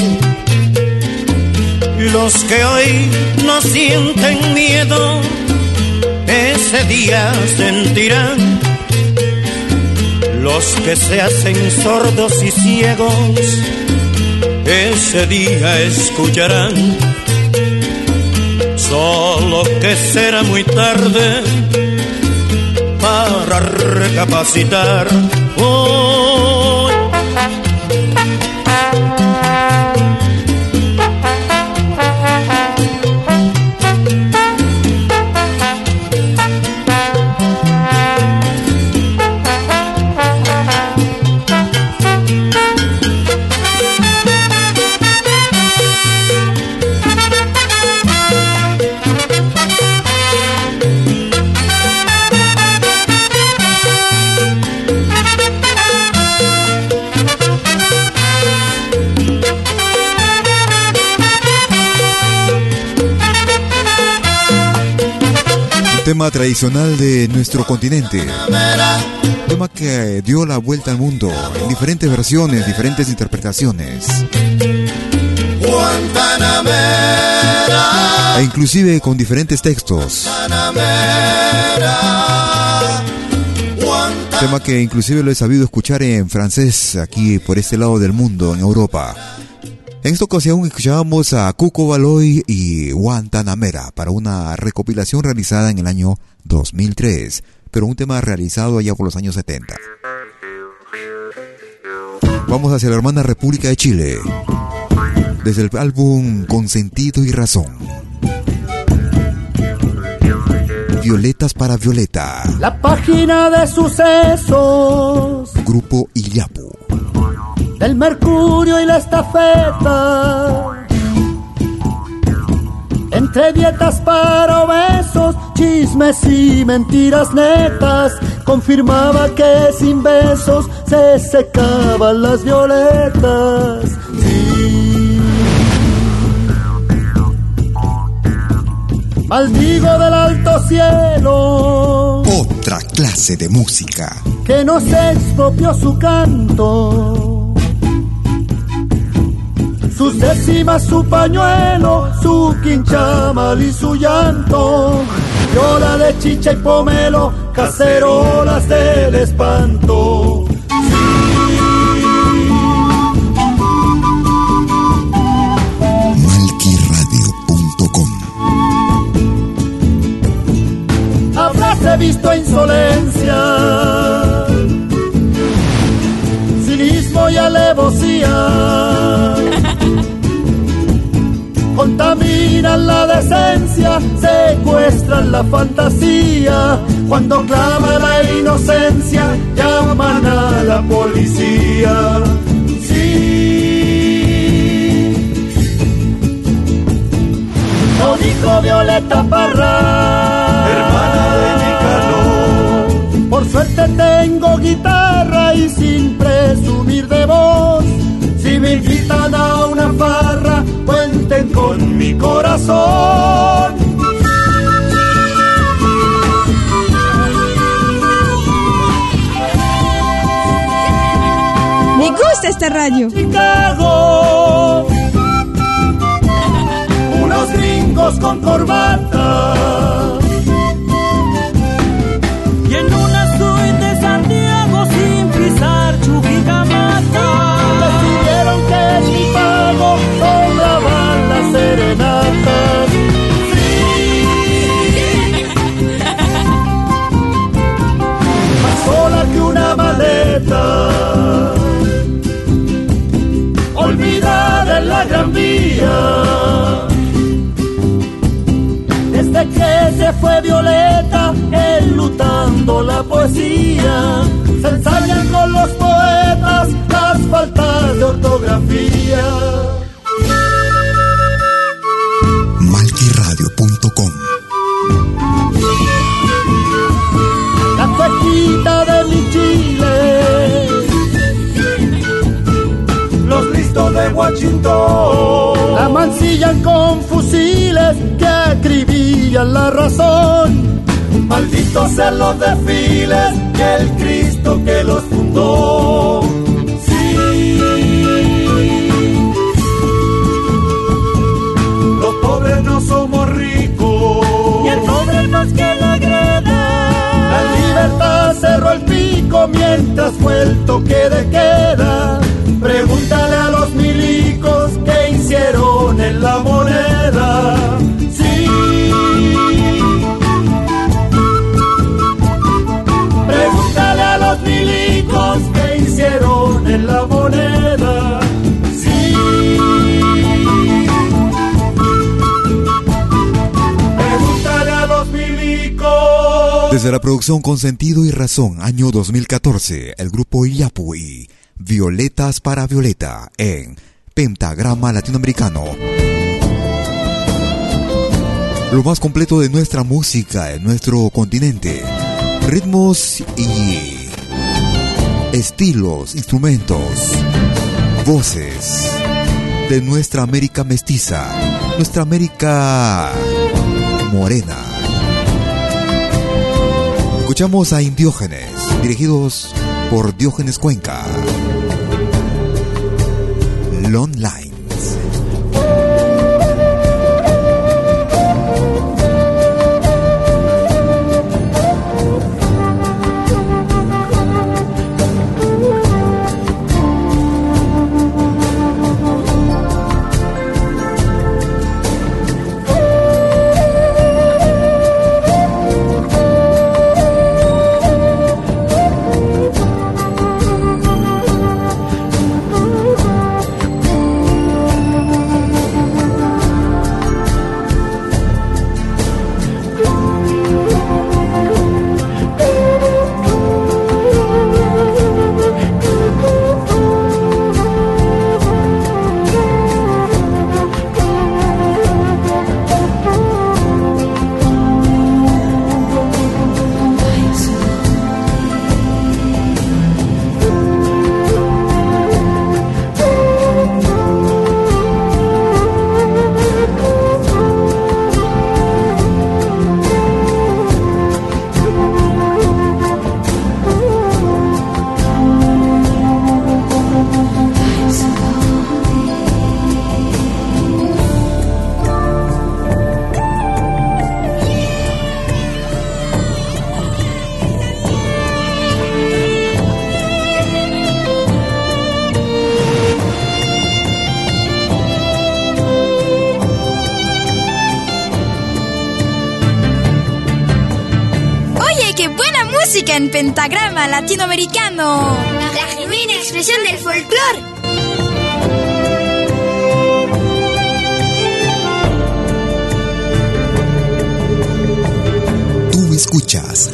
Los que hoy no sienten miedo, ese día sentirán. Los que se hacen sordos y ciegos, ese día escucharán. Solo que será muy tarde para recapacitar. Hoy tema tradicional de nuestro continente. Tema que dio la vuelta al mundo en diferentes versiones, diferentes interpretaciones. E inclusive con diferentes textos. Tema que inclusive lo he sabido escuchar en francés aquí por este lado del mundo, en Europa. En esta ocasión escuchábamos a Cuco Baloy y Guantanamera para una recopilación realizada en el año 2003, pero un tema realizado allá por los años 70. Vamos hacia la hermana República de Chile, desde el álbum Consentido y Razón. Violetas para Violeta. La página de sucesos. Grupo Illapu del mercurio y la estafeta. Entre dietas para obesos, chismes y mentiras netas, confirmaba que sin besos se secaban las violetas. Sí. Maldigo del alto cielo. Otra clase de música. Que no se expropió su canto sus décimas, su pañuelo, su quinchamal y su llanto. Viola de chicha y pomelo, cacerolas del espanto. Habráse visto insolencia, cinismo y alevosía contaminan la decencia, secuestran la fantasía. Cuando clama la inocencia, llaman a la policía. Sí. Lo dijo Violeta Parra, hermana de mi Nicanor. Por suerte tengo guitarra y sin presumir de voz, si me invitan a una farra cuenten con mi corazón. Me gusta esta radio. Chicago, unos gringos con corbata. the feeling. La moneda. Sí. Pregúntale a los milicos. Desde la producción con sentido y razón, año 2014, el grupo Iyapu Violetas para Violeta en Pentagrama Latinoamericano. Lo más completo de nuestra música en nuestro continente. Ritmos y estilos, instrumentos, voces de nuestra América mestiza, nuestra América morena. Escuchamos a Indiógenes, dirigidos por Diógenes Cuenca. Long Lines. Latinoamericano. La genuina expresión del folclore. Tú escuchas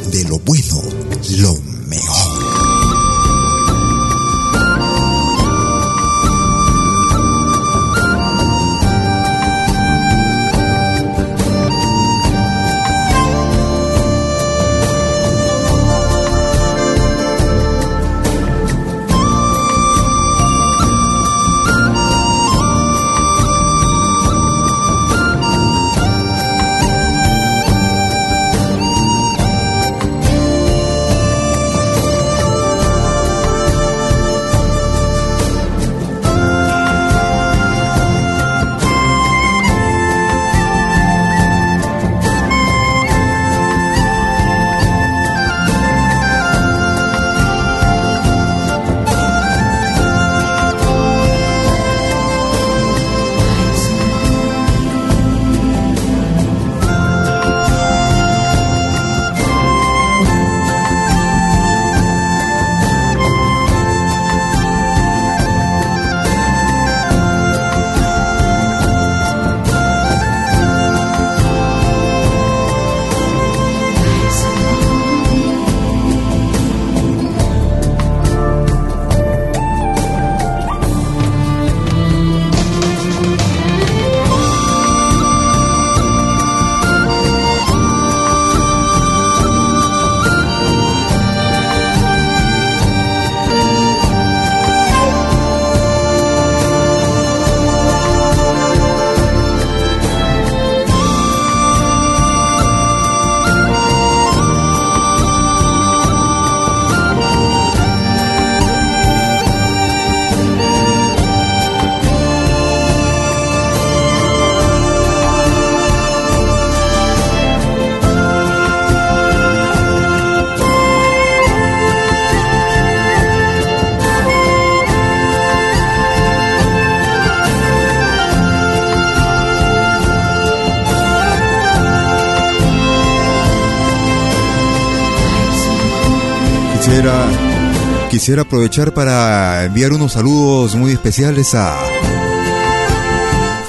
quisiera aprovechar para enviar unos saludos muy especiales a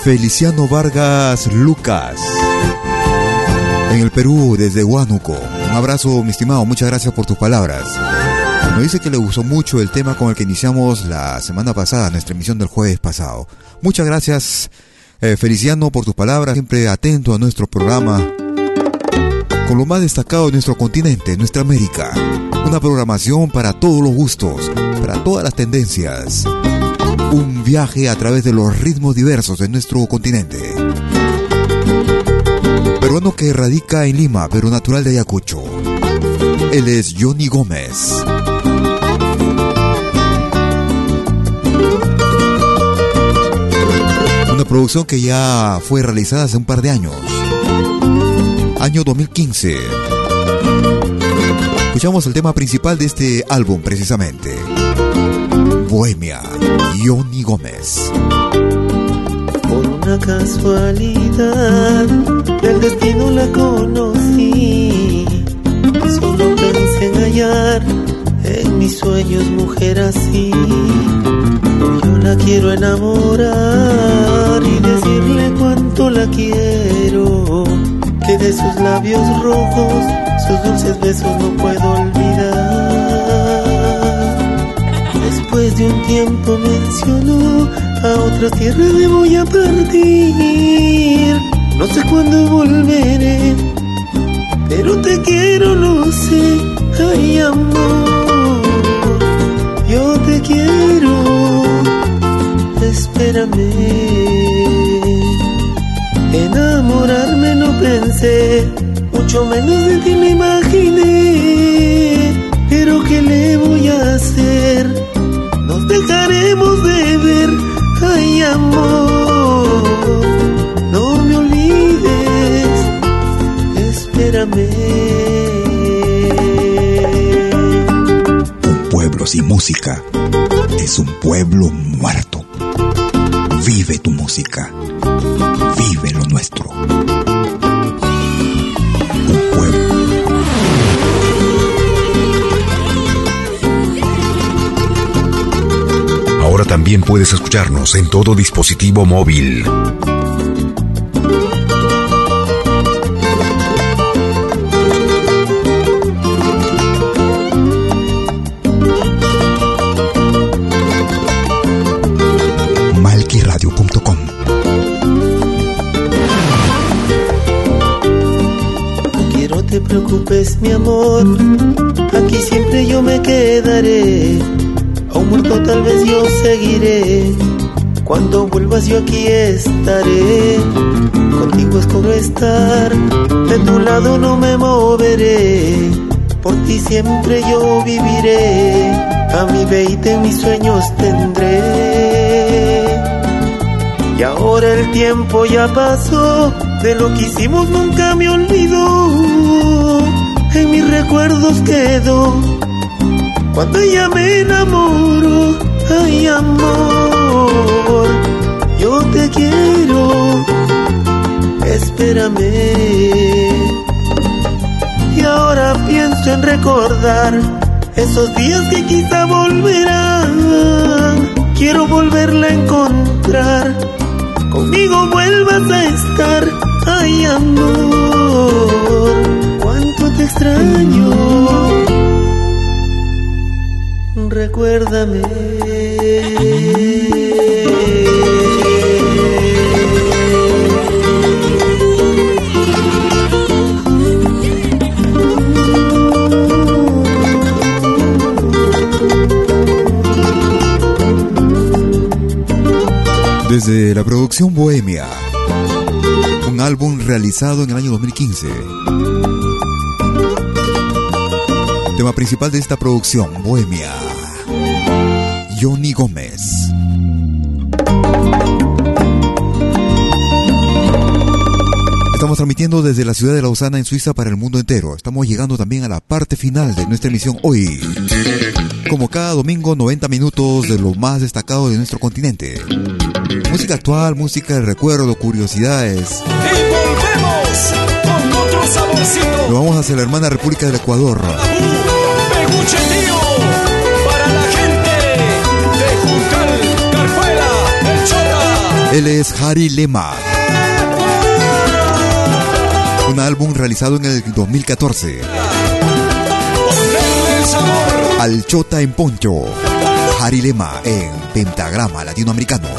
Feliciano Vargas Lucas en el Perú desde Huánuco. Un abrazo, mi estimado, muchas gracias por tus palabras. Nos dice que le gustó mucho el tema con el que iniciamos la semana pasada, nuestra emisión del jueves pasado. Muchas gracias, eh, Feliciano, por tus palabras, siempre atento a nuestro programa con lo más destacado de nuestro continente, nuestra América. Una programación para todos los gustos, para todas las tendencias. Un viaje a través de los ritmos diversos de nuestro continente. Peruano que radica en Lima, pero natural de Ayacucho. Él es Johnny Gómez. Una producción que ya fue realizada hace un par de años año 2015. Escuchamos el tema principal de este álbum precisamente. Bohemia, Johnny Gómez. Por una casualidad, el destino la conocí. Solo pensé en hallar en mis sueños mujer así. Yo la quiero enamorar y decirle cuánto la quiero de sus labios rojos, sus dulces besos no puedo olvidar. Después de un tiempo mencionó, a otra tierra me voy a partir. No sé cuándo volveré, pero te quiero, no sé, ay amor. Yo te quiero, espérame. Enamorarme no pensé, mucho menos de ti me imaginé. Pero ¿qué le voy a hacer? Nos dejaremos de ver, ay amor. No me olvides, espérame. Un pueblo sin música es un pueblo música. Vive lo nuestro. Ahora también puedes escucharnos en todo dispositivo móvil. Vuelvas yo aquí estaré. Contigo escojo estar. De tu lado no me moveré. Por ti siempre yo viviré. A mi veinte mis sueños tendré. Y ahora el tiempo ya pasó, de lo que hicimos nunca me olvidó. En mis recuerdos quedó, cuando ella me enamoró, ay amor, yo te quiero, espérame. Y ahora pienso en recordar esos días que quizá volverán. Quiero volverla a encontrar conmigo vuelvas a estar, ay amor, cuánto te extraño, recuérdame. Desde la producción Bohemia, un álbum realizado en el año 2015. Tema principal de esta producción, Bohemia. Johnny Gómez. Estamos transmitiendo desde la ciudad de Lausana en Suiza para el mundo entero. Estamos llegando también a la parte final de nuestra emisión hoy. Como cada domingo, 90 minutos de lo más destacado de nuestro continente. Música actual, música de recuerdo, curiosidades. Y volvemos con otro saborcito. Nos vamos hacia la hermana República del Ecuador. Cuchetío para la gente de Juncal, Carjuela, El Chorra. Él es Harry Lema. Un álbum realizado en el 2014. Al Chota en Poncho. Harry Lema en Pentagrama Latinoamericano.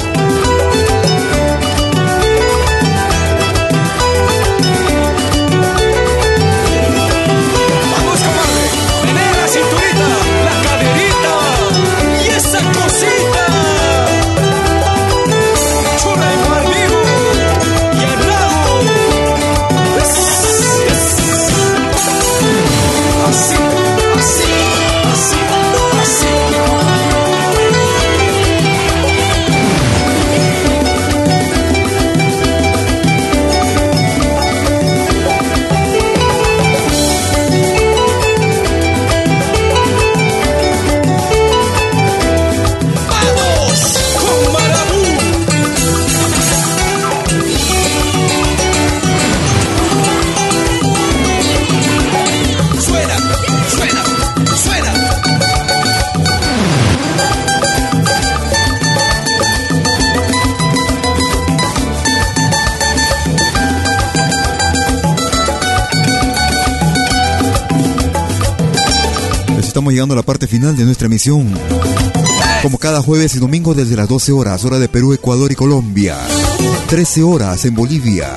Llegando a la parte final de nuestra emisión. Como cada jueves y domingo desde las 12 horas, hora de Perú, Ecuador y Colombia. 13 horas en Bolivia.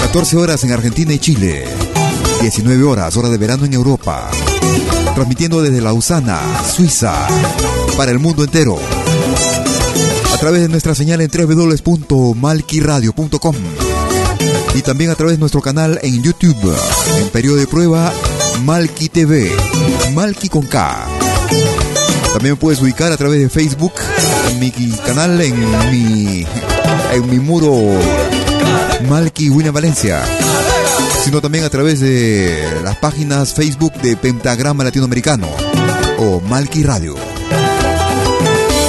14 horas en Argentina y Chile. 19 horas, hora de verano en Europa. Transmitiendo desde Lausana, Suiza, para el mundo entero. A través de nuestra señal en www.malquiradio.com y también a través de nuestro canal en YouTube, en periodo de prueba Malki TV, Malki con K. También puedes ubicar a través de Facebook, en mi canal, en mi, en mi muro Malki William Valencia, sino también a través de las páginas Facebook de Pentagrama Latinoamericano o Malki Radio.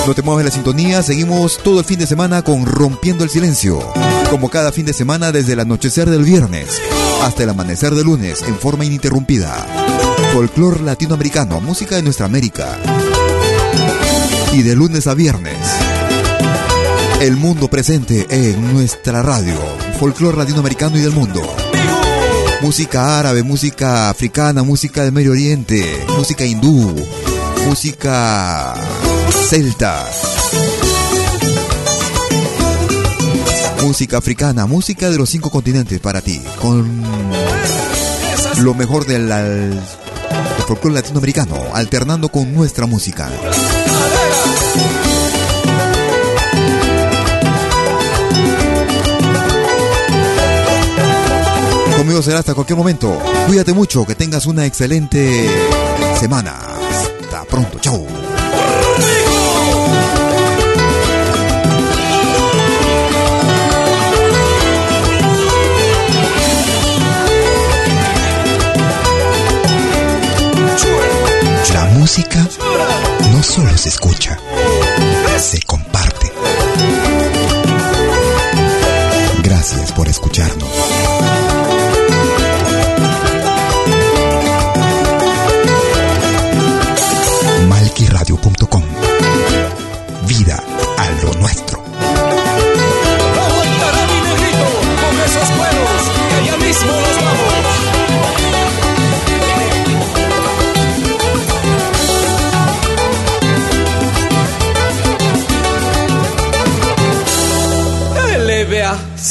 No te muevas en la sintonía, seguimos todo el fin de semana con Rompiendo el Silencio, como cada fin de semana desde el anochecer del viernes hasta el amanecer del lunes en forma ininterrumpida. Folclor latinoamericano, música de nuestra América. Y de lunes a viernes, el mundo presente en nuestra radio, folclor latinoamericano y del mundo. Música árabe, música africana, música del Medio Oriente, música hindú, música celta. Música africana, música de los cinco continentes para ti, con lo mejor del, folclore latinoamericano, alternando con nuestra música. Conmigo será hasta cualquier momento. Cuídate mucho, que tengas una excelente semana. Hasta pronto, chao. Música no solo se escucha, se comparte. Gracias por escucharnos.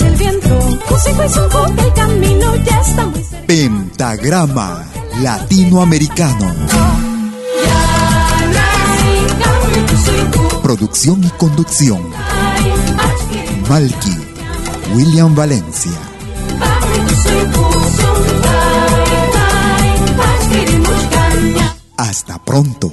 El viento. Consejo camino ya está. Pentagrama Latinoamericano. Producción y conducción. Malky, William Valencia. Hasta pronto.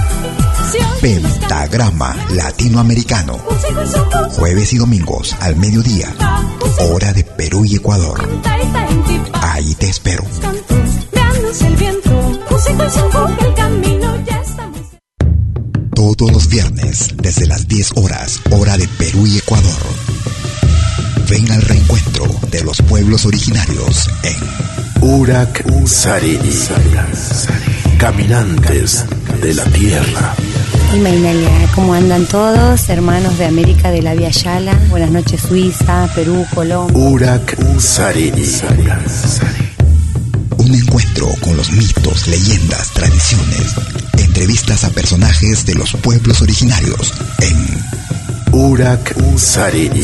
Pentagrama Latinoamericano. Jueves y domingos al mediodía. Hora de Perú y Ecuador. Ahí te espero. Todos los viernes, desde las 10 horas, hora de Perú y Ecuador. Ven al reencuentro de los pueblos originarios en Urak Sariri. Caminantes de la tierra. Y Mainalia, ¿cómo andan todos? Hermanos de América de la Via Yala. Buenas noches, Suiza, Perú, Colombia. Urak Sariri. Un encuentro con los mitos, leyendas, tradiciones. Entrevistas a personajes de los pueblos originarios en Urak Sariri.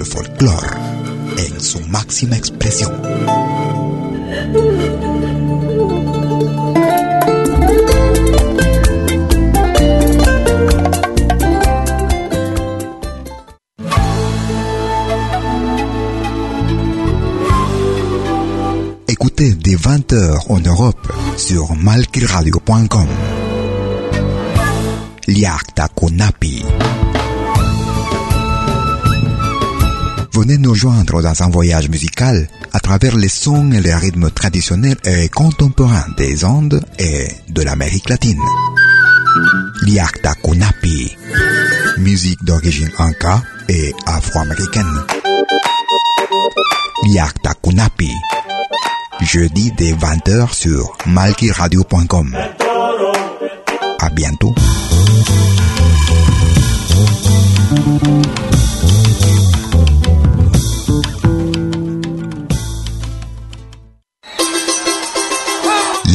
el folclore en su máxima expresión. Écoutez dès 20h en Europe sur malkiradio.com. Liakta Konapi. Venez nous joindre dans un voyage musical à travers les sons et les rythmes traditionnels et contemporains des Andes et de l'Amérique latine. Liakta Kunapi, musique d'origine inca et afro-américaine. Liakta Kunapi, jeudi dès 20h sur malkiradio.com. À bientôt.